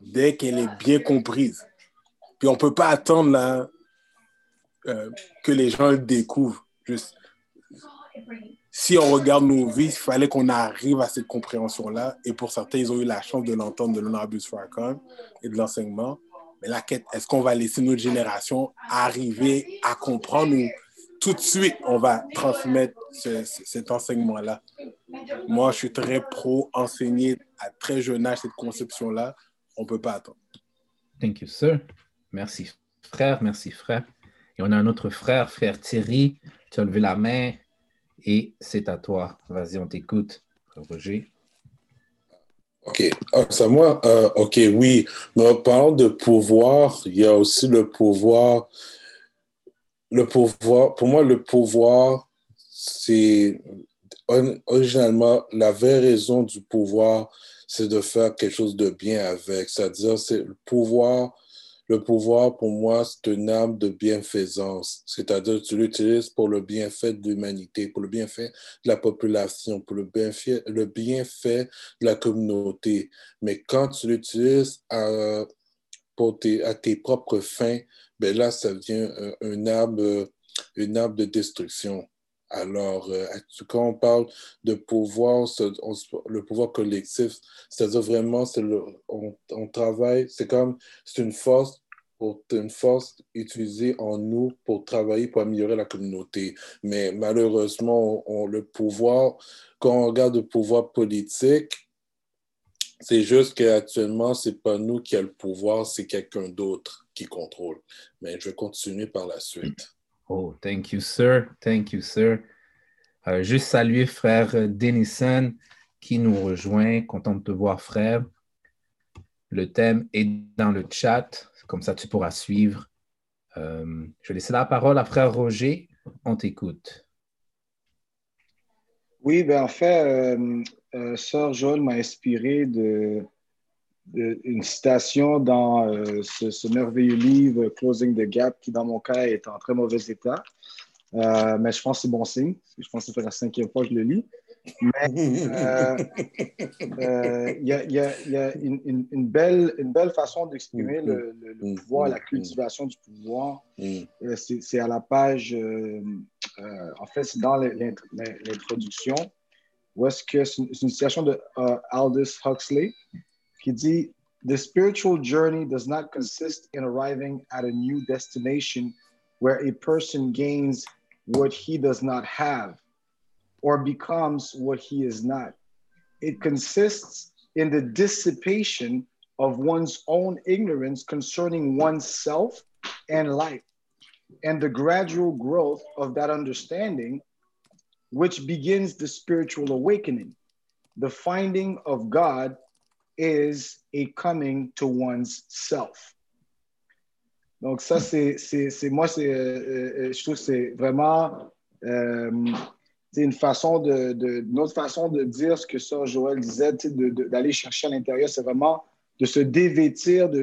dès qu'elle est bien comprise, puis on ne peut pas attendre là, euh, que les gens le découvrent. Juste, si on regarde nos vies, il fallait qu'on arrive à cette compréhension-là. Et pour certains, ils ont eu la chance de l'entendre de l'honorable Farrakhan et de l'enseignement. Mais la quête, est-ce qu'on va laisser notre génération arriver à comprendre ou tout de suite, on va transmettre cet enseignement-là? Moi, je suis très pro enseigner à très jeune âge cette conception-là. On ne peut pas attendre. Thank you, sir. Merci, frère. Merci, frère. Et on a un autre frère, frère Thierry. Tu as levé la main. Et c'est à toi. Vas-y, on t'écoute, Roger. OK. Ah, c'est moi? Euh, OK, oui. Mais parlant de pouvoir, il y a aussi le pouvoir. Le pouvoir, pour moi, le pouvoir, c'est originalement la vraie raison du pouvoir, c'est de faire quelque chose de bien avec. C'est-à-dire, c'est le pouvoir le pouvoir, pour moi, c'est une arme de bienfaisance, c'est-à-dire tu l'utilises pour le bienfait de l'humanité, pour le bienfait de la population, pour le bienfait, de la communauté. Mais quand tu l'utilises à, tes, propres fins, ben là, ça devient une arme, une arme de destruction. Alors, euh, quand on parle de pouvoir, le pouvoir collectif, c'est-à-dire vraiment, on, travaille, c'est comme, c'est une force, pour, une force utilisée en nous pour travailler, pour améliorer la communauté. Mais malheureusement, le pouvoir, quand on regarde le pouvoir politique, c'est juste qu'actuellement, ce n'est pas nous qui avons le pouvoir, c'est quelqu'un d'autre qui contrôle. Mais je vais continuer par la suite. Oh, thank you, sir. Thank you, sir. Euh, juste saluer frère Denison qui nous rejoint. Content de te voir, frère. Le thème est dans le chat, comme ça tu pourras suivre. Euh, je vais laisser la parole à frère Roger. On t'écoute. Oui, ben en fait, euh, euh Sœur Joël m'a inspiré de, une citation dans euh, ce, merveilleux livre Closing the Gap, qui dans mon cas est en très mauvais état. Euh, mais je pense que c'est bon signe. Je pense que c'est la cinquième fois que je le lis. Mais <laughs> il y, a, une, belle, une belle façon d'exprimer le, le, pouvoir, la cultivation du pouvoir. Euh, c'est à la page, en fait, c'est dans l'introduction, où est-ce que c'est une citation de Aldous Huxley dit The spiritual journey does not consist in arriving at a new destination where a person gains what he does not have, or becomes what he is not. It consists in the dissipation of one's own ignorance concerning oneself and life, and the gradual growth of that understanding, which begins the spiritual awakening. The finding of God is a coming to one's self. Donc ça, c'est, c'est, c'est moi, c'est, euh, euh, je trouve que c'est vraiment euh, c'est une façon de, de, une autre façon de dire ce que ça Joël disait, de, de, d'aller chercher à l'intérieur, c'est vraiment de se dévêtir de,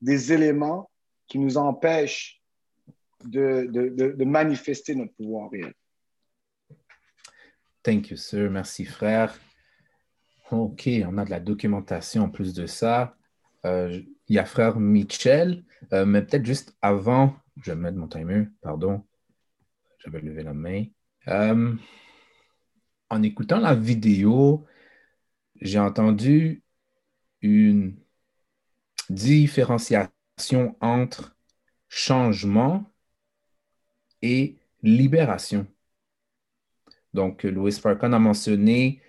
des éléments qui nous empêchent de, manifester notre pouvoir réel. Thank you, sir. Merci, frère. OK, on a de la documentation en plus de ça. Euh, il y a frère Michel, euh, mais peut-être juste avant, je vais mettre mon timer, pardon. J'avais levé la main. Euh, en écoutant la vidéo, j'ai entendu une différenciation entre changement et libération. Donc, Louis Farrakhan a mentionné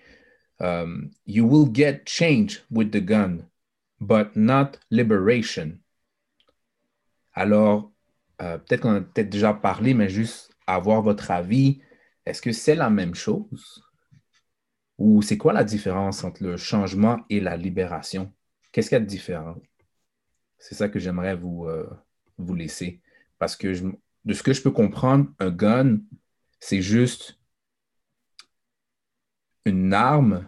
um, You will get change with the gun, but not liberation. Alors, euh, peut-être qu'on a peut-être déjà parlé, mais juste avoir votre avis. Est-ce que c'est la même chose? Ou c'est quoi la différence entre le changement et la libération? Qu'est-ce qu'il y a de différent? C'est ça que j'aimerais vous, euh, vous laisser. Parce que de ce que je peux comprendre, un gun, c'est juste une arme,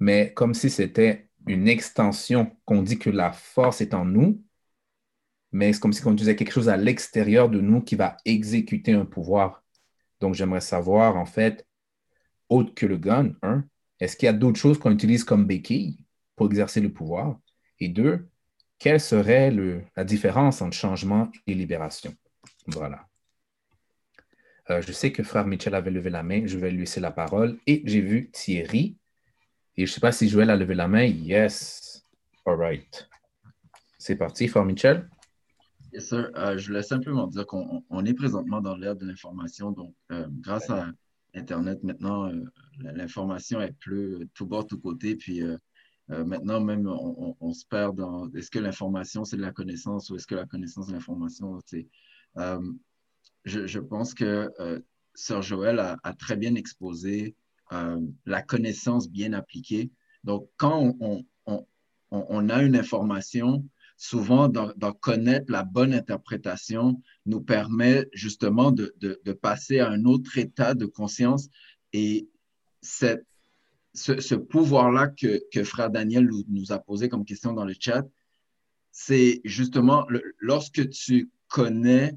mais comme si c'était une extension, qu'on dit que la force est en nous, mais c'est comme si on disait quelque chose à l'extérieur de nous qui va exécuter un pouvoir. Donc, j'aimerais savoir, en fait, autre que le gun, un, est-ce qu'il y a d'autres choses qu'on utilise comme béquille pour exercer le pouvoir? Et deux, quelle serait la différence entre changement et libération? Voilà. Euh, je sais que frère Michel avait levé la main. Je vais lui laisser la parole. Et j'ai vu Thierry. Et je ne sais pas si Joël a levé la main. Yes. All right. C'est parti, frère Michel? Yes, sir. Euh, je voulais simplement dire qu'on est présentement dans l'ère de l'information. Donc, euh, grâce à Internet, maintenant, l'information est plus tout bord, tout côté. Puis, maintenant, même, on, se perd dans est-ce que l'information, c'est de la connaissance ou est-ce que la connaissance, de l'information, c'est je, pense que euh, Sœur Joël a, très bien exposé euh, la connaissance bien appliquée. Donc, quand on, a une information, souvent d'en connaître la bonne interprétation nous permet justement de, passer à un autre état de conscience et cette, ce, pouvoir-là que, que, Frère Daniel nous, a posé comme question dans le chat, c'est justement lorsque tu connais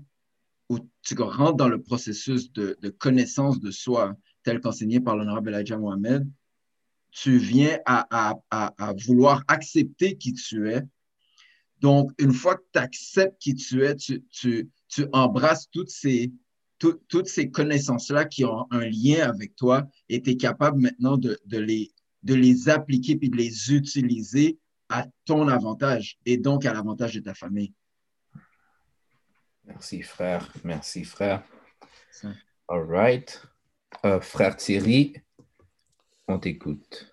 où tu rentres dans le processus de, connaissance de soi, tel qu'enseigné par l'honorable Elijah Mohamed, tu viens à, vouloir accepter qui tu es. Donc, une fois que tu acceptes qui tu es, tu, embrasses toutes ces, connaissances-là qui ont un lien avec toi et tu es capable maintenant de, les, de les appliquer puis de les utiliser à ton avantage et donc à l'avantage de ta famille. Merci, frère. Merci, frère. All right. Euh, frère Thierry, on t'écoute.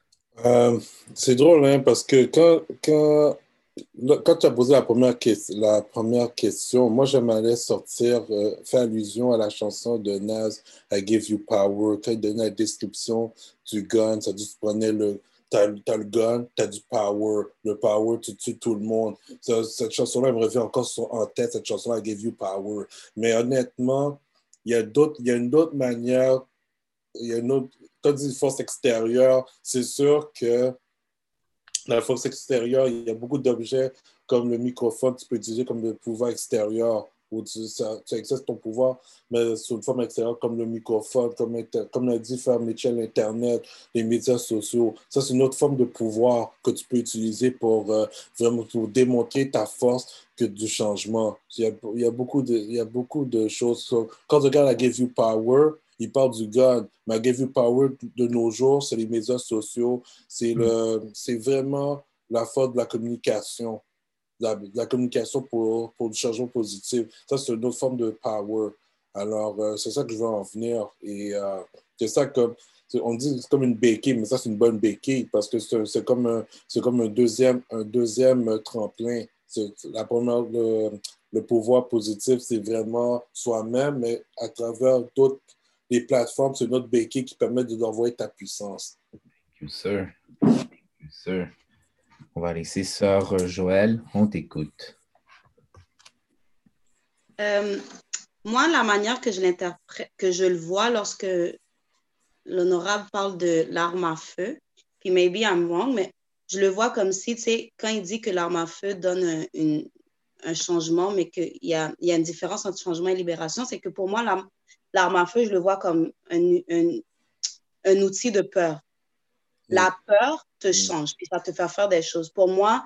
Euh, c'est drôle, hein, parce que quand, quand, quand tu as posé la première, la première question, moi, j'aimerais sortir, euh, faire allusion à la chanson de Nas, I Give You Power, quand il donnait la description du gun, ça dit tu prenais le, t'as as le gun, t'as du power. Le power, tu tues tout le monde. cette chanson-là, elle me revient encore en tête, cette chanson-là, I Give You Power. Mais honnêtement, il y a, y a une autre manière, il y a une autre, quand tu dis force extérieure, c'est sûr que la force extérieure, il y a beaucoup d'objets comme le microphone, tu peux utiliser comme le pouvoir extérieur où tu, tu exerces ton pouvoir, mais sous une forme extérieure comme le microphone, comme, comme l'a dit Frère Mitchell, l'Internet, les médias sociaux. Ça, c'est une autre forme de pouvoir que tu peux utiliser pour euh, vraiment pour démontrer ta force que du changement. Il y a, il y a, beaucoup, de, il y a beaucoup de choses. Quand le gars I Give You Power, il parle du gun. Mais I Give You Power de nos jours, c'est les médias sociaux. C'est mm. c'est vraiment la force de la communication la, la communication pour, pour du changement positif. Ça, c'est une autre forme de power. Alors, euh, c'est ça que je veux en venir. Et euh, c'est ça que, on dit c'est comme une béquille, mais ça, c'est une bonne béquille parce que c'est comme, un, comme un, deuxième, un deuxième tremplin. La première, le, le pouvoir positif, c'est vraiment soi-même, mais à travers d'autres les plateformes, c'est notre béquille qui permet de d'envoyer ta puissance. Thank you, sir. Thank you, sir. On va laisser Sœur Joël, on t'écoute. Euh, moi, la manière que je l'interprète, que je le vois lorsque l'honorable parle de l'arme à feu, puis maybe I'm wrong, mais je le vois comme si, tu sais, quand il dit que l'arme à feu donne un, une, un changement, mais qu'il y a, il y a une différence entre changement et libération, c'est que pour moi, l'arme à feu, je le vois comme un, un, un outil de peur. La peur te change, puis ça te fait faire des choses. Pour moi,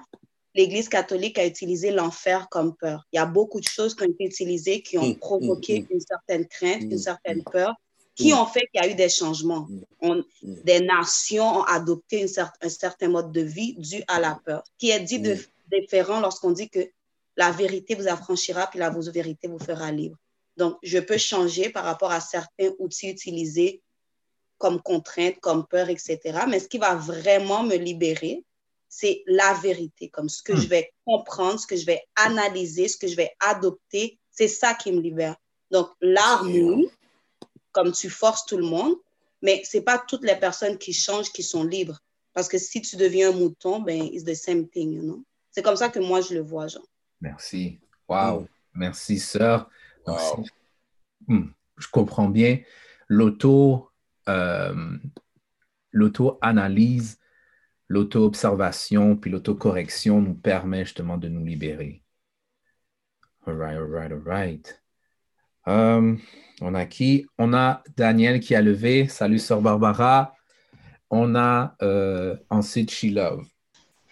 l'Église catholique a utilisé l'enfer comme peur. Il y a beaucoup de choses qui ont été utilisées qui ont provoqué une certaine crainte, une certaine peur, qui ont fait qu'il y a eu des changements. On, des nations ont adopté une cer un certain mode de vie dû à la peur, qui est dit de, différent lorsqu'on dit que la vérité vous affranchira, puis la vérité vous fera libre. Donc, je peux changer par rapport à certains outils utilisés comme contrainte, comme peur, etc. Mais ce qui va vraiment me libérer, c'est la vérité, comme ce que je vais comprendre, ce que je vais analyser, ce que je vais adopter, c'est ça qui me libère. Donc, l'harmonie, comme tu forces tout le monde, mais ce n'est pas toutes les personnes qui changent qui sont libres. Parce que si tu deviens un mouton, ben, it's the same thing, you know? C'est comme ça que moi, je le vois, Jean. Merci. Wow. Merci, sœur. Hmm. Je comprends bien. L'auto, euh, l'auto-analyse l'auto-observation puis l'auto-correction nous permet justement de nous libérer. All right, all right, all right. Um, on a qui? On a Daniel qui a levé. Salut, sœur Barbara. On a euh, ensuite She Love.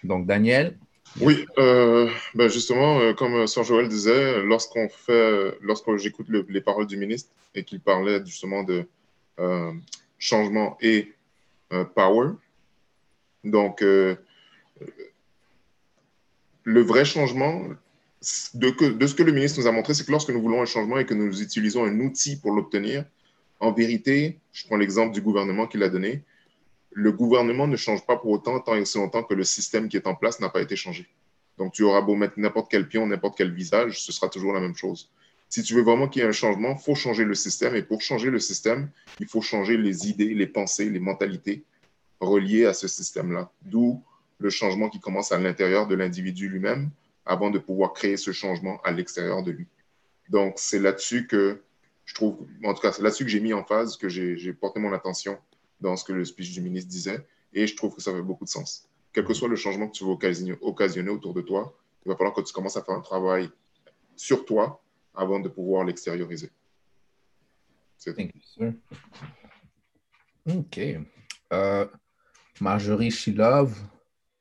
Donc, Daniel? Oui, euh, ben justement, euh, comme Sœur Joël disait, lorsqu'on fait, lorsque j'écoute les paroles du ministre et qu'il parlait justement de changement et power, donc, euh, le vrai changement, de, ce que le ministre nous a montré, c'est que lorsque nous voulons un changement et que nous utilisons un outil pour l'obtenir, en vérité, je prends l'exemple du gouvernement qu'il a donné, le gouvernement ne change pas pour autant tant et aussi longtemps que le système qui est en place n'a pas été changé. Donc, tu auras beau mettre n'importe quel pion, n'importe quel visage, ce sera toujours la même chose. Si tu veux vraiment qu'il y ait un changement, il faut changer le système. Et pour changer le système, il faut changer les idées, les pensées, les mentalités relié à ce système-là. D'où le changement qui commence à l'intérieur de l'individu lui-même avant de pouvoir créer ce changement à l'extérieur de lui. Donc, c'est là-dessus que je trouve, en tout cas, c'est là-dessus que j'ai mis en phase, que j'ai porté mon attention dans ce que le speech du ministre disait, et je trouve que ça fait beaucoup de sens. Quel que soit le changement que tu veux occasionner, autour de toi, il va falloir que tu commences à faire un travail sur toi avant de pouvoir l'extérioriser. Thank you, OK. Euh, Marjorie Shilov,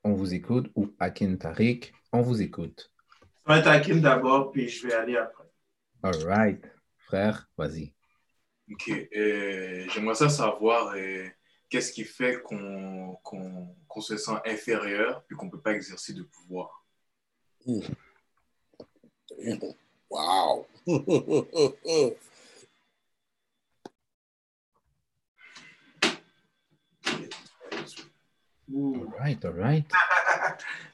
on vous écoute, ou Akin Tariq, on vous écoute. Je vais être Akin d'abord, puis je vais aller après. All right. Frère, vas-y. OK. Euh, j'aimerais ça savoir euh, qu'est-ce qui fait qu'on se sent inférieur puis qu'on ne peut pas exercer de pouvoir? Wow! <laughs> All right, all right.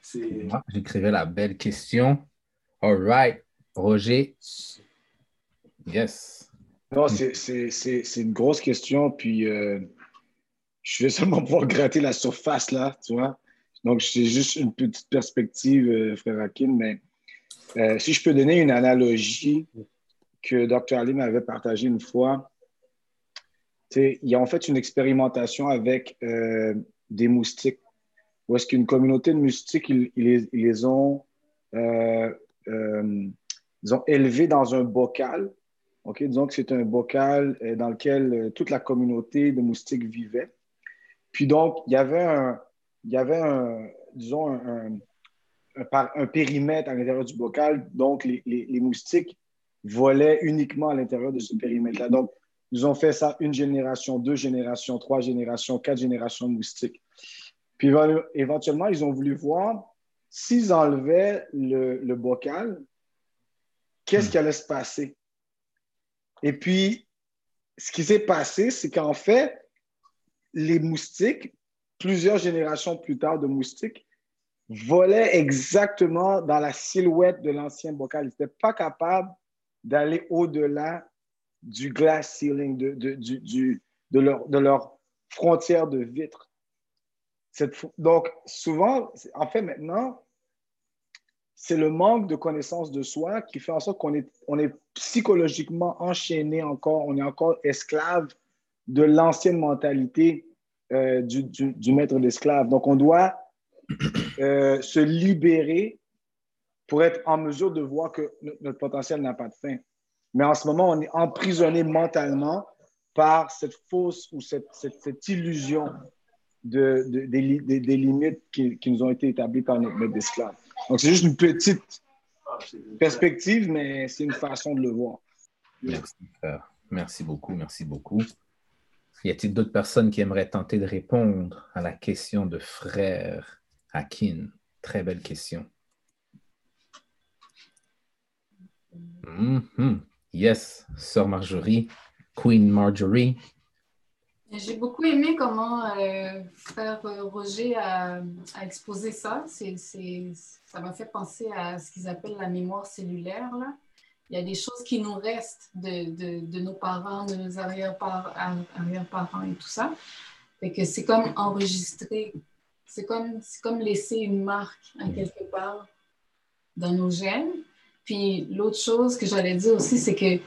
<laughs> J'écrivais la belle question. All right. Roger. Yes. Non, c'est une grosse question. Puis, euh, je vais seulement pouvoir gratter la surface là, tu vois. Donc, c'est juste une petite perspective, euh, frère Akin. Mais euh, si je peux donner une analogie que Dr. Ali m'avait partagée une fois, il y a en fait une expérimentation avec des moustiques. Ou est-ce qu'une communauté de moustiques, ils, les, ont, euh, euh, ils ont élevés dans un bocal. ok Disons que c'est un bocal euh, dans lequel toute la communauté de moustiques vivait. Puis donc, il y avait un, il y avait un disons, un, périmètre à l'intérieur du bocal. Donc, les, les, les moustiques volaient uniquement à l'intérieur de ce périmètre-là. Donc, ils ont fait ça une génération, deux générations, trois générations, quatre générations de moustiques. Puis éventuellement, ils ont voulu voir s'ils enlevaient le, bocal, qu'est-ce qui allait se passer? Et puis, ce qui s'est passé, c'est qu'en fait, les moustiques, plusieurs générations plus tard de moustiques, volaient exactement dans la silhouette de l'ancien bocal. Ils n'étaient pas capables d'aller au-delà du glass ceiling, de, de, du, de, leur, de leur frontière de vitre. donc, souvent, en fait, maintenant, c'est le manque de connaissance de soi qui fait en sorte qu'on est, on est psychologiquement enchaîné encore, on est encore esclave de l'ancienne mentalité euh, du, du, maître d'esclave. Donc, on doit euh, se libérer pour être en mesure de voir que notre potentiel n'a pas de fin. Mais en ce moment, on est emprisonné mentalement par cette fausse ou cette, cette, illusion de, des, limites qui, qui, nous ont été établies par notre maître d'esclave. Donc, c'est juste une petite perspective, mais c'est une façon de le voir. Merci, frère. Merci beaucoup, merci beaucoup. Y a-t-il d'autres personnes qui aimeraient tenter de répondre à la question de frère? Akin? Très belle question. Mm Yes, Sœur Marjorie, Queen Marjorie. J'ai beaucoup aimé comment euh, Frère Roger a, exposé ça. Ça m'a fait penser à ce qu'ils appellent la mémoire cellulaire. Il y a des choses qui nous restent de, nos parents, de nos arrière-parents et tout ça. c'est comme enregistrer, c'est comme, comme laisser une marque à quelque part dans nos gènes. Puis l'autre chose que j'allais dire aussi, c'est que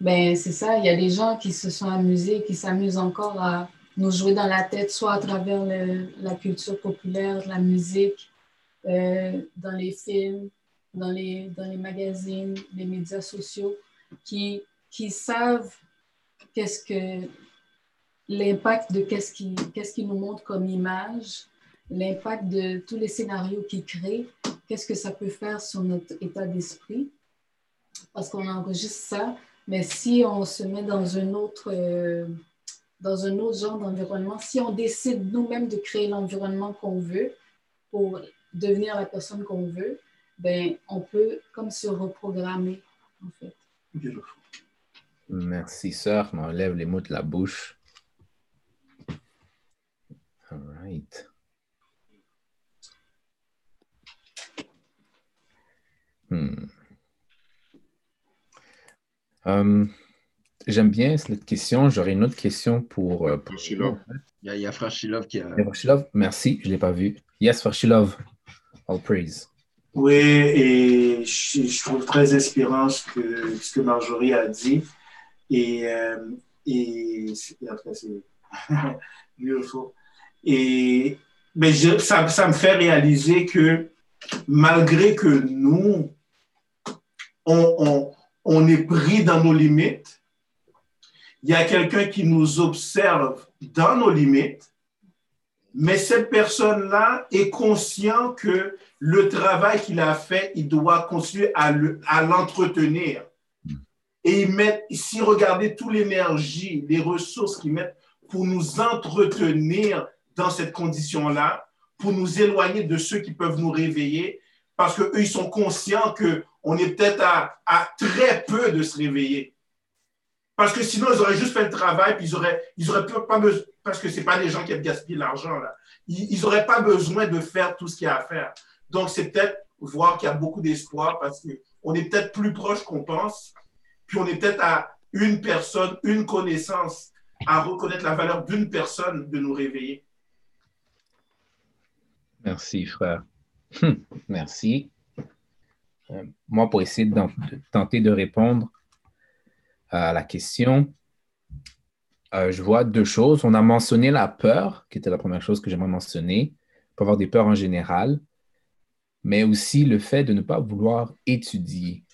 ben c'est ça, il y a des gens qui se sont amusés, qui s'amusent encore à nous jouer dans la tête, soit à travers la culture populaire, la musique, euh, dans les films, dans les, dans les magazines, les médias sociaux, qui, qui savent qu'est-ce que l'impact de qu'est-ce qui, qu'est-ce qui nous montre comme image, l'impact de tous les scénarios qu'ils créent, qu'est-ce que ça peut faire sur notre état d'esprit, parce qu'on enregistre ça mais si on se met dans un autre, euh, dans un autre genre d'environnement, si on décide nous-mêmes de créer l'environnement qu'on veut pour devenir la personne qu'on veut, ben, on peut comme se reprogrammer, en fait. Merci, sœur. M'enlève les mots de la bouche. All right. Hmm. Euh, j'aime bien cette question. J'aurais une autre question pour. Euh, Il y, a, Frashilov qui a. merci, je ne l'ai pas vu. Yes, Frashilov, all praise. Oui, et je, trouve très inspirant ce que, ce que Marjorie a dit. Et, euh, et, après, c'est <laughs> beautiful. Et mais ça, ça me fait réaliser que malgré que nous, on, est pris dans nos limites. Il y a quelqu'un qui nous observe dans nos limites, mais cette personne-là est conscient que le travail qu'il a fait, il doit continuer à l'entretenir. Et il met, ici, regardez toute l'énergie, les ressources qu'ils mettent pour nous entretenir dans cette condition-là, pour nous éloigner de ceux qui peuvent nous réveiller, parce qu'eux, ils sont conscients que on est peut-être à, très peu de se réveiller. Parce que sinon, ils auraient juste fait le travail, puis ils auraient, ils auraient pas besoin, parce que ce pas des gens qui ont gaspillé l'argent, là. Ils n'auraient pas besoin de faire tout ce qu'il y a à faire. Donc, c'est peut-être voir qu'il y a beaucoup d'espoir parce qu'on est peut-être plus proche qu'on pense, puis on est peut-être à une personne, une connaissance, à reconnaître la valeur d'une personne de nous réveiller. Merci, frère. Merci. Euh, moi, pour essayer de, tenter de répondre à la question, euh, je vois deux choses. On a mentionné la peur, qui était la première chose que j'aimerais mentionner. pour avoir des peurs en général, mais aussi le fait de ne pas vouloir étudier.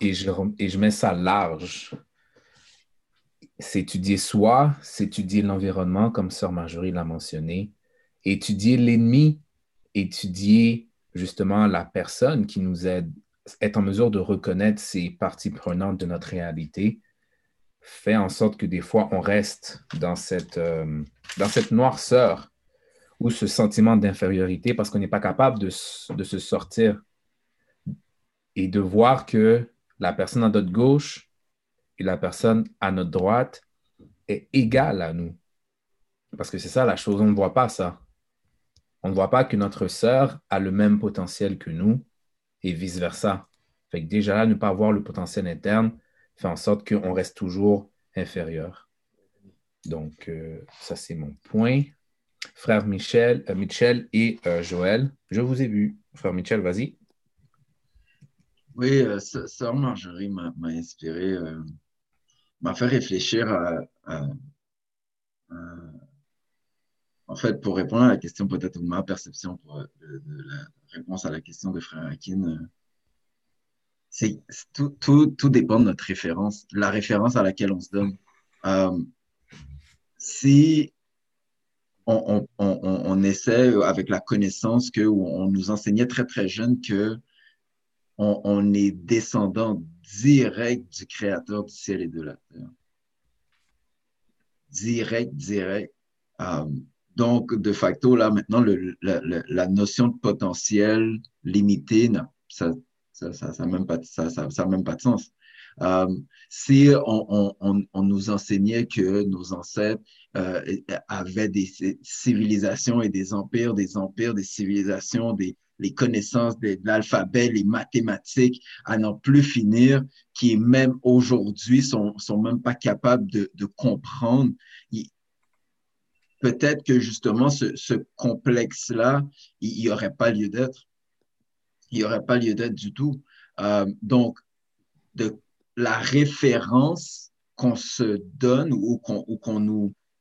Et je, et je mets ça large. C'est étudier soi, c'est étudier l'environnement, comme Sœur Marjorie l'a mentionné, étudier l'ennemi, étudier justement la personne qui nous aide, est en mesure de reconnaître ces parties prenantes de notre réalité, fait en sorte que des fois on reste dans cette, euh, noirceur ou ce sentiment d'infériorité parce qu'on n'est pas capable de, de, se sortir et de voir que la personne à notre gauche et la personne à notre droite est égale à nous. Parce que c'est ça la chose, on ne voit pas ça. On ne voit pas que notre sœur a le même potentiel que nous et vice-versa. Fait que déjà là, ne pas avoir le potentiel interne fait en sorte qu'on reste toujours inférieur. Donc, euh, ça, c'est mon point. Frère Michel, euh, Michel et euh, Joël, je vous ai vu. Frère Michel, vas-y. Oui, Sœur Marjorie m'a inspiré, m'a fait réfléchir à, En fait, pour répondre à la question, peut-être ma perception de, la réponse à la question de Frère Akin, c'est tout, tout, tout, dépend de notre référence, la référence à laquelle on se donne si on, essaie avec la connaissance que on nous enseignait très très jeune que on, est descendant direct du Créateur du ciel et de la terre. Direct, direct. Euh, donc, de facto, là, maintenant, le, la, notion de potentiel limité, ça n'a ça, ça, ça même, pas, ça, même pas de sens. Euh, si on, nous enseignait que nos ancêtres euh, avaient des civilisations et des empires, des empires, des civilisations, des, les connaissances de, l'alphabet, les mathématiques, à n'en plus finir, qui même aujourd'hui sont, sont même pas capables de, comprendre. Peut-être que justement ce, complexe-là, il n'y aurait pas lieu d'être. Il n'y aurait pas lieu d'être du tout. Euh, donc, de la référence qu'on se donne ou qu'on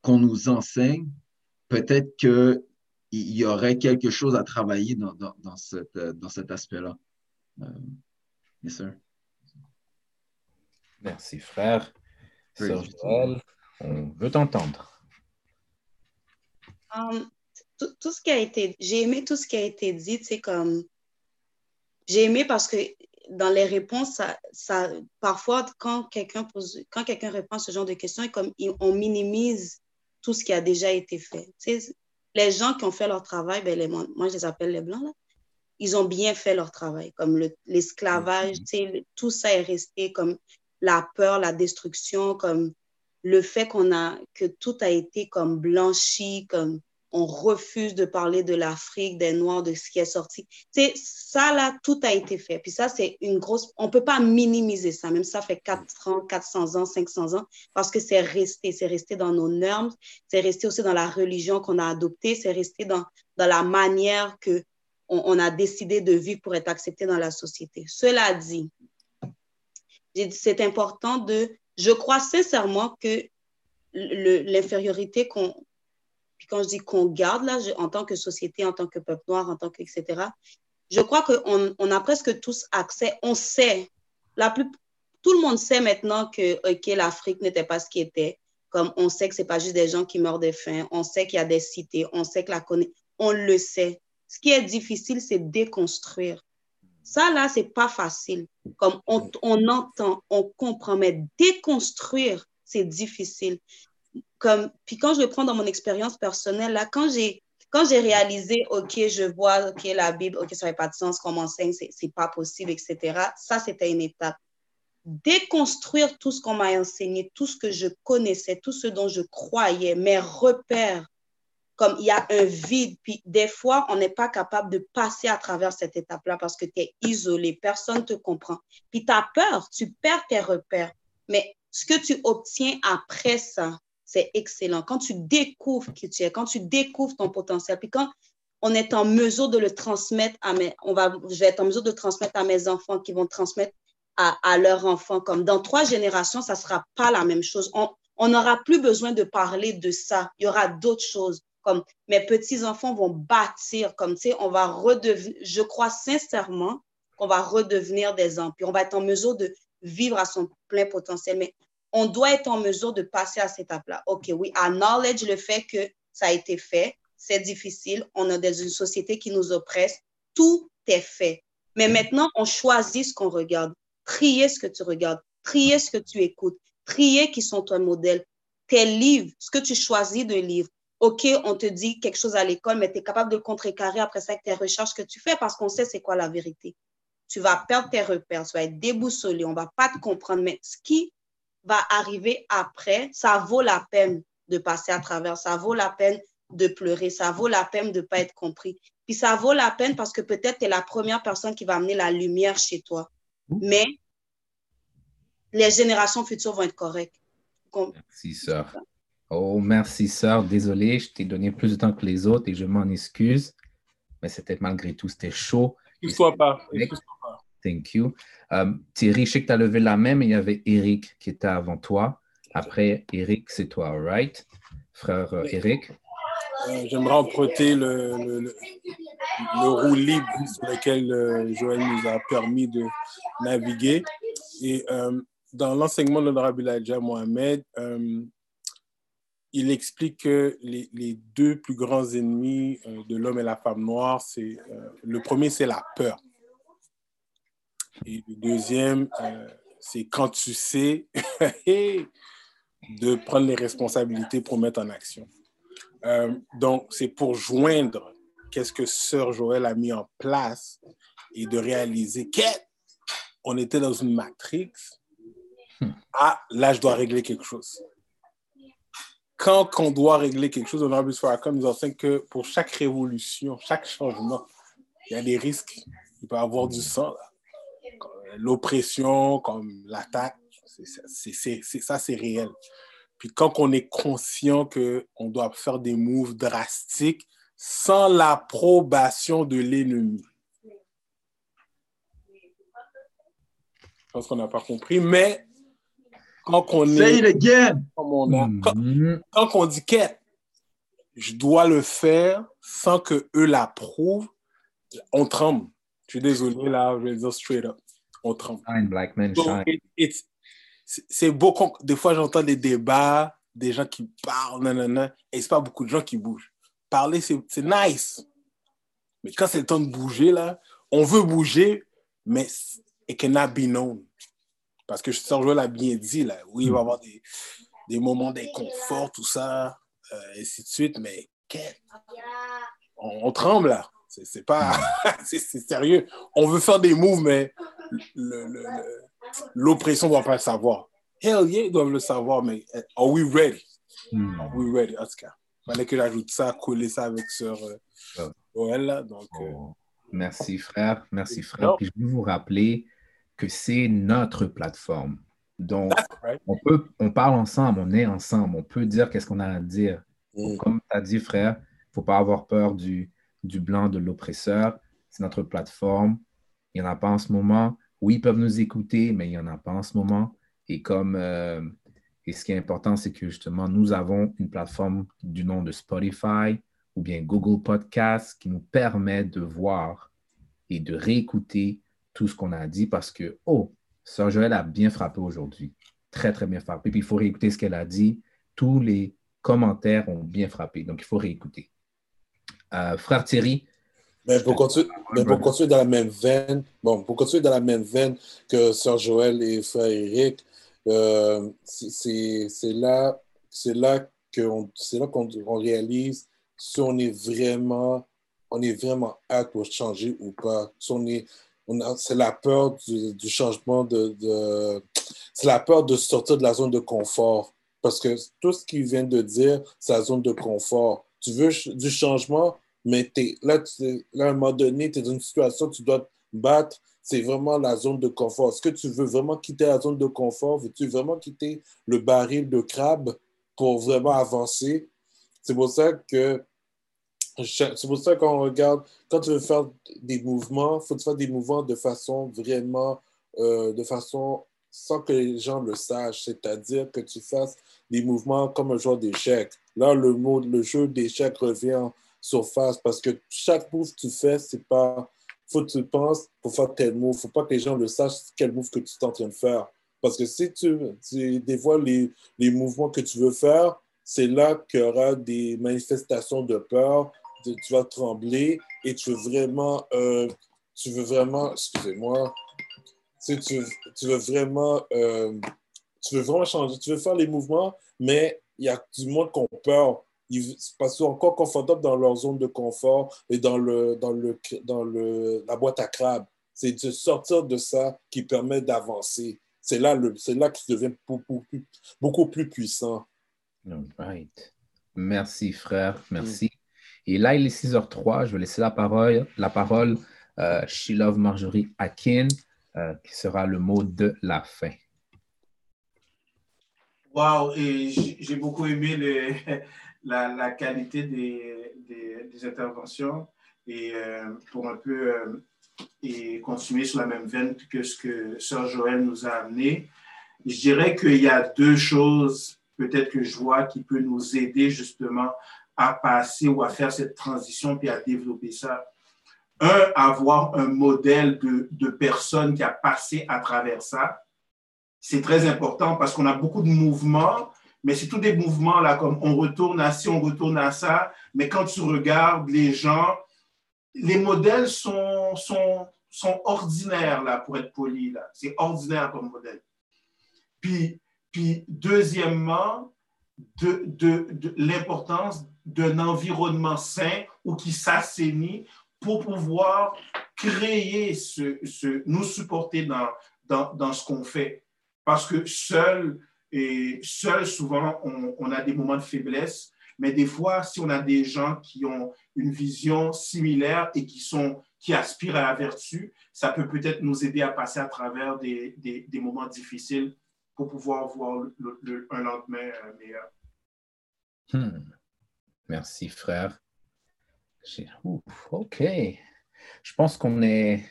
nous, enseigne, peut-être qu'il y aurait quelque chose à travailler dans, dans, dans, cette, dans cet aspect-là. Euh, yes, sir. Merci, frère. Sœur Joël, on veut t'entendre. Um, tout, tout, ce qui a été, j'ai aimé tout ce qui a été dit, c'est comme, j'ai aimé parce que dans les réponses, ça, parfois, quand quelqu'un quand quelqu'un répond à ce genre de questions, comme on minimise tout ce qui a déjà été fait. les gens qui ont fait leur travail, ben les, moi, je les appelle les blancs, là, ils ont bien fait leur travail, comme l'esclavage, mm-hmm. tout ça est resté comme la peur, la destruction, comme le fait qu'on a, que tout a été comme blanchi, comme on refuse de parler de l'Afrique, des Noirs, de ce qui est sorti. C'est ça là, tout a été fait. Puis ça, c'est une grosse. On peut pas minimiser ça, même ça fait 4 ans, 400 ans, 500 ans, parce que c'est resté, c'est resté dans nos normes, c'est resté aussi dans la religion qu'on a adoptée, c'est resté dans, dans la manière que on, a décidé de vivre pour être accepté dans la société. Cela dit, c'est important de. Je crois sincèrement que l'infériorité qu'on quand je dis qu'on garde, là, en tant que société, en tant que peuple noir, en tant que, etc., je crois qu'on on a presque tous accès, on sait, la plus, tout le monde sait maintenant que, OK, l'Afrique n'était pas ce qui était. Comme on sait que ce n'est pas juste des gens qui meurent de faim, on sait qu'il y a des cités, on sait que la on le sait. Ce qui est difficile, c'est déconstruire. Ça, là, c'est pas facile. Comme on, entend, on comprend, mais déconstruire, c'est difficile comme, puis quand je le prends dans mon expérience personnelle, là, quand j'ai quand j'ai réalisé, OK, je vois, OK, la Bible, OK, ça n'avait pas de sens, qu'on m'enseigne, c'est, c'est pas possible, etc. Ça, c'était une étape. Déconstruire tout ce qu'on m'a enseigné, tout ce que je connaissais, tout ce dont je croyais, mes repères, comme il y a un vide, puis des fois, on n'est pas capable de passer à travers cette étape-là parce que tu es isolé, personne ne te comprend. Puis tu as peur, tu perds tes repères. Mais ce que tu obtiens après ça, c'est excellent. Quand tu découvres qui tu es, quand tu découvres ton potentiel, puis quand on est en mesure de le transmettre à mes, on va, je vais être en mesure de transmettre à mes enfants qui vont transmettre à, à leurs enfants. Comme dans trois générations, ça sera pas la même chose. On n'aura plus besoin de parler de ça. Il y aura d'autres choses. Comme mes petits-enfants vont bâtir, comme tu sais, on va redevenir, je crois sincèrement qu'on va redevenir des empires. On va être en mesure de vivre à son plein potentiel. Mais on doit être en mesure de passer à cette étape-là. OK, oui, acknowledge le fait que ça a été fait, c'est difficile, on est dans une société qui nous oppresse, tout est fait. Mais maintenant, on choisit ce qu'on regarde. Trier ce que tu regardes, trier ce que tu écoutes, trier qui sont ton modèle, tes livres, ce que tu choisis de lire. OK, on te dit quelque chose à l'école, mais tu es capable de contrecarrer après ça avec tes recherches que tu fais parce qu'on sait c'est quoi la vérité. Tu vas perdre tes repères, tu vas être déboussolé, on ne va pas te comprendre. Mais ce qui va arriver après, ça vaut la peine de passer à travers, ça vaut la peine de pleurer, ça vaut la peine de ne pas être compris. Puis ça vaut la peine parce que peut-être tu es la première personne qui va amener la lumière chez toi. Mais les générations futures vont être correctes. Merci, sœur. Oh, merci, sœur. Désolé, je t'ai donné plus de temps que les autres et je m'en excuse. Mais c'était malgré tout, c'était chaud. Excuse-toi pas. Thank you. Um, Thierry, je sais que tu as levé la main, mais il y avait Eric qui était avant toi. Après, Eric, c'est toi, all right? Frère euh, Eric? Euh, j'aimerais emprunter le, le, le, roue libre sur lequel euh, Joël nous a permis de naviguer. Et dans l'enseignement de l'honorable Elijah Mohamed, il explique que les, les, deux plus grands ennemis de l'homme et la femme noire, c'est le premier, c'est la peur. Et le deuxième, c'est quand tu sais <laughs> de prendre les responsabilités pour mettre en action. Euh, donc, c'est pour joindre qu'est-ce que Sœur Joël a mis en place et de réaliser qu'on était dans une matrix. Ah, là, je dois régler quelque chose. Quand on doit régler quelque chose, Honorable Farrakhan nous enseigne que pour chaque révolution, chaque changement, il y a des risques. Il peut y avoir du sang, l'oppression, comme l'attaque. Ça, c'est réel. Puis quand on est conscient qu'on doit faire des moves drastiques sans l'approbation de l'ennemi. Je pense qu'on n'a pas compris, mais quand on est. Mm-hmm. quand, on dit qu'est, je dois le faire sans que eux l'approuvent, on tremble. Je suis désolé là, je vais dire straight up. On tremble. black man, c'est beaucoup. Des fois, j'entends des débats, des gens qui parlent, nanana, et c'est pas beaucoup de gens qui bougent. Parler, c'est nice. Mais quand c'est le temps de bouger, là, on veut bouger, mais it cannot be known. Parce que Sergio l'a bien dit, là, oui, il va y avoir des, des moments d'inconfort, tout ça, euh, et ainsi de suite, mais on, on tremble, là. C'est pas. <laughs> c'est sérieux. On veut faire des moves, mais l'oppression ne doit pas le savoir. Hell yeah, ils doivent le savoir, mais euh, are we ready? Hmm. Are we ready? En tout cas, fallait que j'ajoute ça, coller ça avec Sœur euh, Joël. Donc, euh, oh. Merci, frère. Merci, frère. Puis je veux vous rappeler que c'est notre plateforme. Donc, on, peut, on parle ensemble, on est ensemble, on peut dire qu'est-ce qu'on a à dire. Hmm. Comme tu as dit, frère, il ne faut pas avoir peur du, du blanc, de l'oppresseur. C'est notre plateforme. Il n'y en a pas en ce moment oui, ils peuvent nous écouter, mais il n'y en a pas en ce moment. Et comme euh, et ce qui est important, c'est que justement, nous avons une plateforme du nom de Spotify ou bien Google Podcast qui nous permet de voir et de réécouter tout ce qu'on a dit parce que, oh, Sœur Joël a bien frappé aujourd'hui. Très, très bien frappé. Puis il faut réécouter ce qu'elle a dit. Tous les commentaires ont bien frappé. Donc, il faut réécouter. Euh, frère Thierry, mais pour, continuer, mais pour continuer dans la même veine, bon, pour continuer dans la même veine que Sœur Joël et Frère Eric, euh, c'est là, c'est là qu'on on réalise si on est vraiment, on est vraiment apte pour changer ou pas. Si on est, c'est la peur du, changement de, c'est la peur de sortir de la zone de confort. Parce que tout ce qu'il vient de dire, c'est la zone de confort. Tu veux du changement, mais là, là, à un moment donné, tu es dans une situation, tu dois te battre. C'est vraiment la zone de confort. Est-ce que tu veux vraiment quitter la zone de confort? Veux-tu vraiment quitter le baril de crabe pour vraiment avancer? C'est pour ça que c'est pour ça qu'on regarde, quand tu veux faire des mouvements, il faut faire des mouvements de façon vraiment, euh, de façon sans que les gens le sachent, c'est-à-dire que tu fasses des mouvements comme un joueur d'échecs. Là, le, mot, le jeu d'échecs revient surface parce que chaque move que tu fais, c'est pas. Faut que tu penses pour faire tel move. Faut pas que les gens le sachent quel move que tu es en train de faire. Parce que si tu, tu dévoiles les, les, mouvements que tu veux faire, c'est là qu'il y aura des manifestations de peur. Tu vas trembler et tu veux vraiment. Euh, tu veux vraiment. Excusez-moi. Tu, tu, tu, veux vraiment. Euh, tu veux vraiment changer. Tu veux faire les mouvements, mais il y a du monde qui ont peur ils sont encore confortables dans leur zone de confort et dans, le, dans, le, dans le, la boîte à crabe. C'est de sortir de ça qui permet d'avancer. c'est là, là devient beaucoup plus, beaucoup plus puissant. Right. Merci, frère. Merci. Et là, il est 6h03. Je vais laisser la parole, la parole euh, She Love Marjorie Akin, euh, qui sera le mot de la fin. Wow, j'ai beaucoup aimé <laughs> la, qualité des, interventions et euh, pour un peu et continuer sur la même veine que ce que Sœur Joël nous a amené. Je dirais qu'il y a deux choses peut-être que je vois qui peut nous aider justement à passer ou à faire cette transition puis à développer ça. Un, avoir un modèle de, de personne qui a passé à travers ça. C'est très important parce qu'on a beaucoup de mouvements, mais c'est tous des mouvements là, comme on retourne à ci, on retourne à ça. Mais quand tu regardes les gens, les modèles sont, sont, sont ordinaires, là, pour être poli. C'est ordinaire comme modèle. Puis, puis deuxièmement, de, de, de l'importance d'un environnement sain ou qui s'assainit pour pouvoir créer ce, ce nous supporter dans, dans, dans ce qu'on fait. Parce que seul, et seul souvent, on, on, a des moments de faiblesse, mais des fois, si on a des gens qui ont une vision similaire et qui, sont, qui aspirent à la vertu, ça peut peut-être nous aider à passer à travers des, des, moments difficiles pour pouvoir voir un lendemain euh, meilleur. Hmm. Merci, frère. OK. Je pense qu'on est,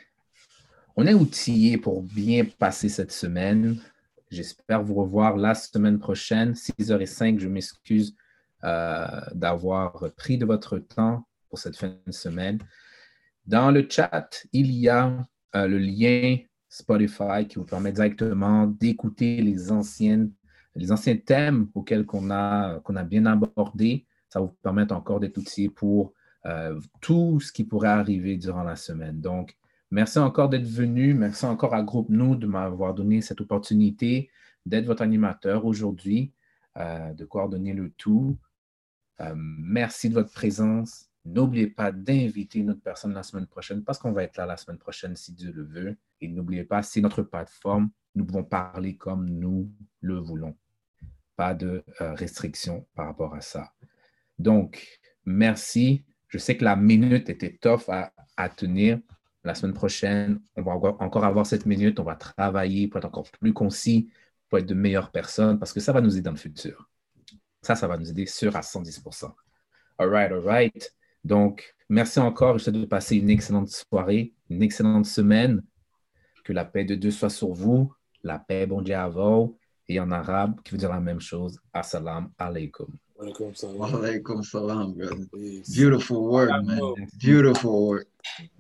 on est outillé pour bien passer cette semaine. J'espère vous revoir la semaine prochaine, 6h05. Je m'excuse euh, d'avoir pris de votre temps pour cette fin de semaine. Dans le chat, il y a euh, le lien Spotify qui vous permet directement d'écouter les anciens thèmes auxquels qu'on a, qu'on a bien abordés. Ça va vous permettre encore d'être outillé pour euh, tout ce qui pourrait arriver durant la semaine. Donc, merci encore d'être venu. Merci encore à Groupe Nous de m'avoir donné cette opportunité d'être votre animateur aujourd'hui, euh, de coordonner le tout. Euh, merci de votre présence. N'oubliez pas d'inviter une autre personne la semaine prochaine parce qu'on va être là la semaine prochaine si Dieu le veut. Et n'oubliez pas, c'est notre plateforme. Nous pouvons parler comme nous le voulons. Pas de restrictions par rapport à ça. Donc, merci. Je sais que la minute était tough à, tenir. La semaine prochaine, on va encore avoir cette minute. On va travailler pour être encore plus concis, pour être de meilleures personnes parce que ça va nous aider dans le futur. Ça, ça va nous aider sûr à 110% All right, all right. Donc, merci encore. Je souhaite de passer une excellente soirée, une excellente semaine. Que la paix de Dieu soit sur vous. La paix, bon Dieu à vous. Et en arabe, qui veut dire la même chose. Assalamu alaikum. Alaikum salam. Alaikum salam, brother. Beautiful word, man. Beautiful word.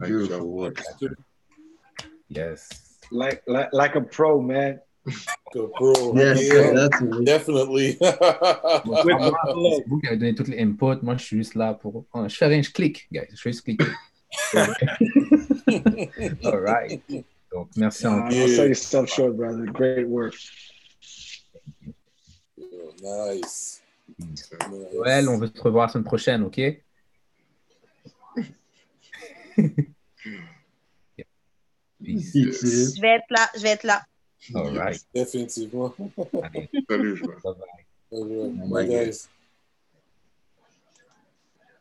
Beautiful word. Yes. Like, like, like a pro, man. Go pro. Yes, yeah, that's definitely. <laughs> C'est vous qui avez donné toutes les inputs. Moi, je suis juste là pour. Je fais rien, je clique, guys. Je fais juste cliquer. <laughs> All right. Donc, merci encore. I'll sell yourself short, brother. Great work. Nice. Joël, on veut se revoir la semaine prochaine, OK? <laughs> Je vais être là, je vais être là. All right. Définitivement. Allez, Salut, Joël. bye-bye. Bye, Bye, guys.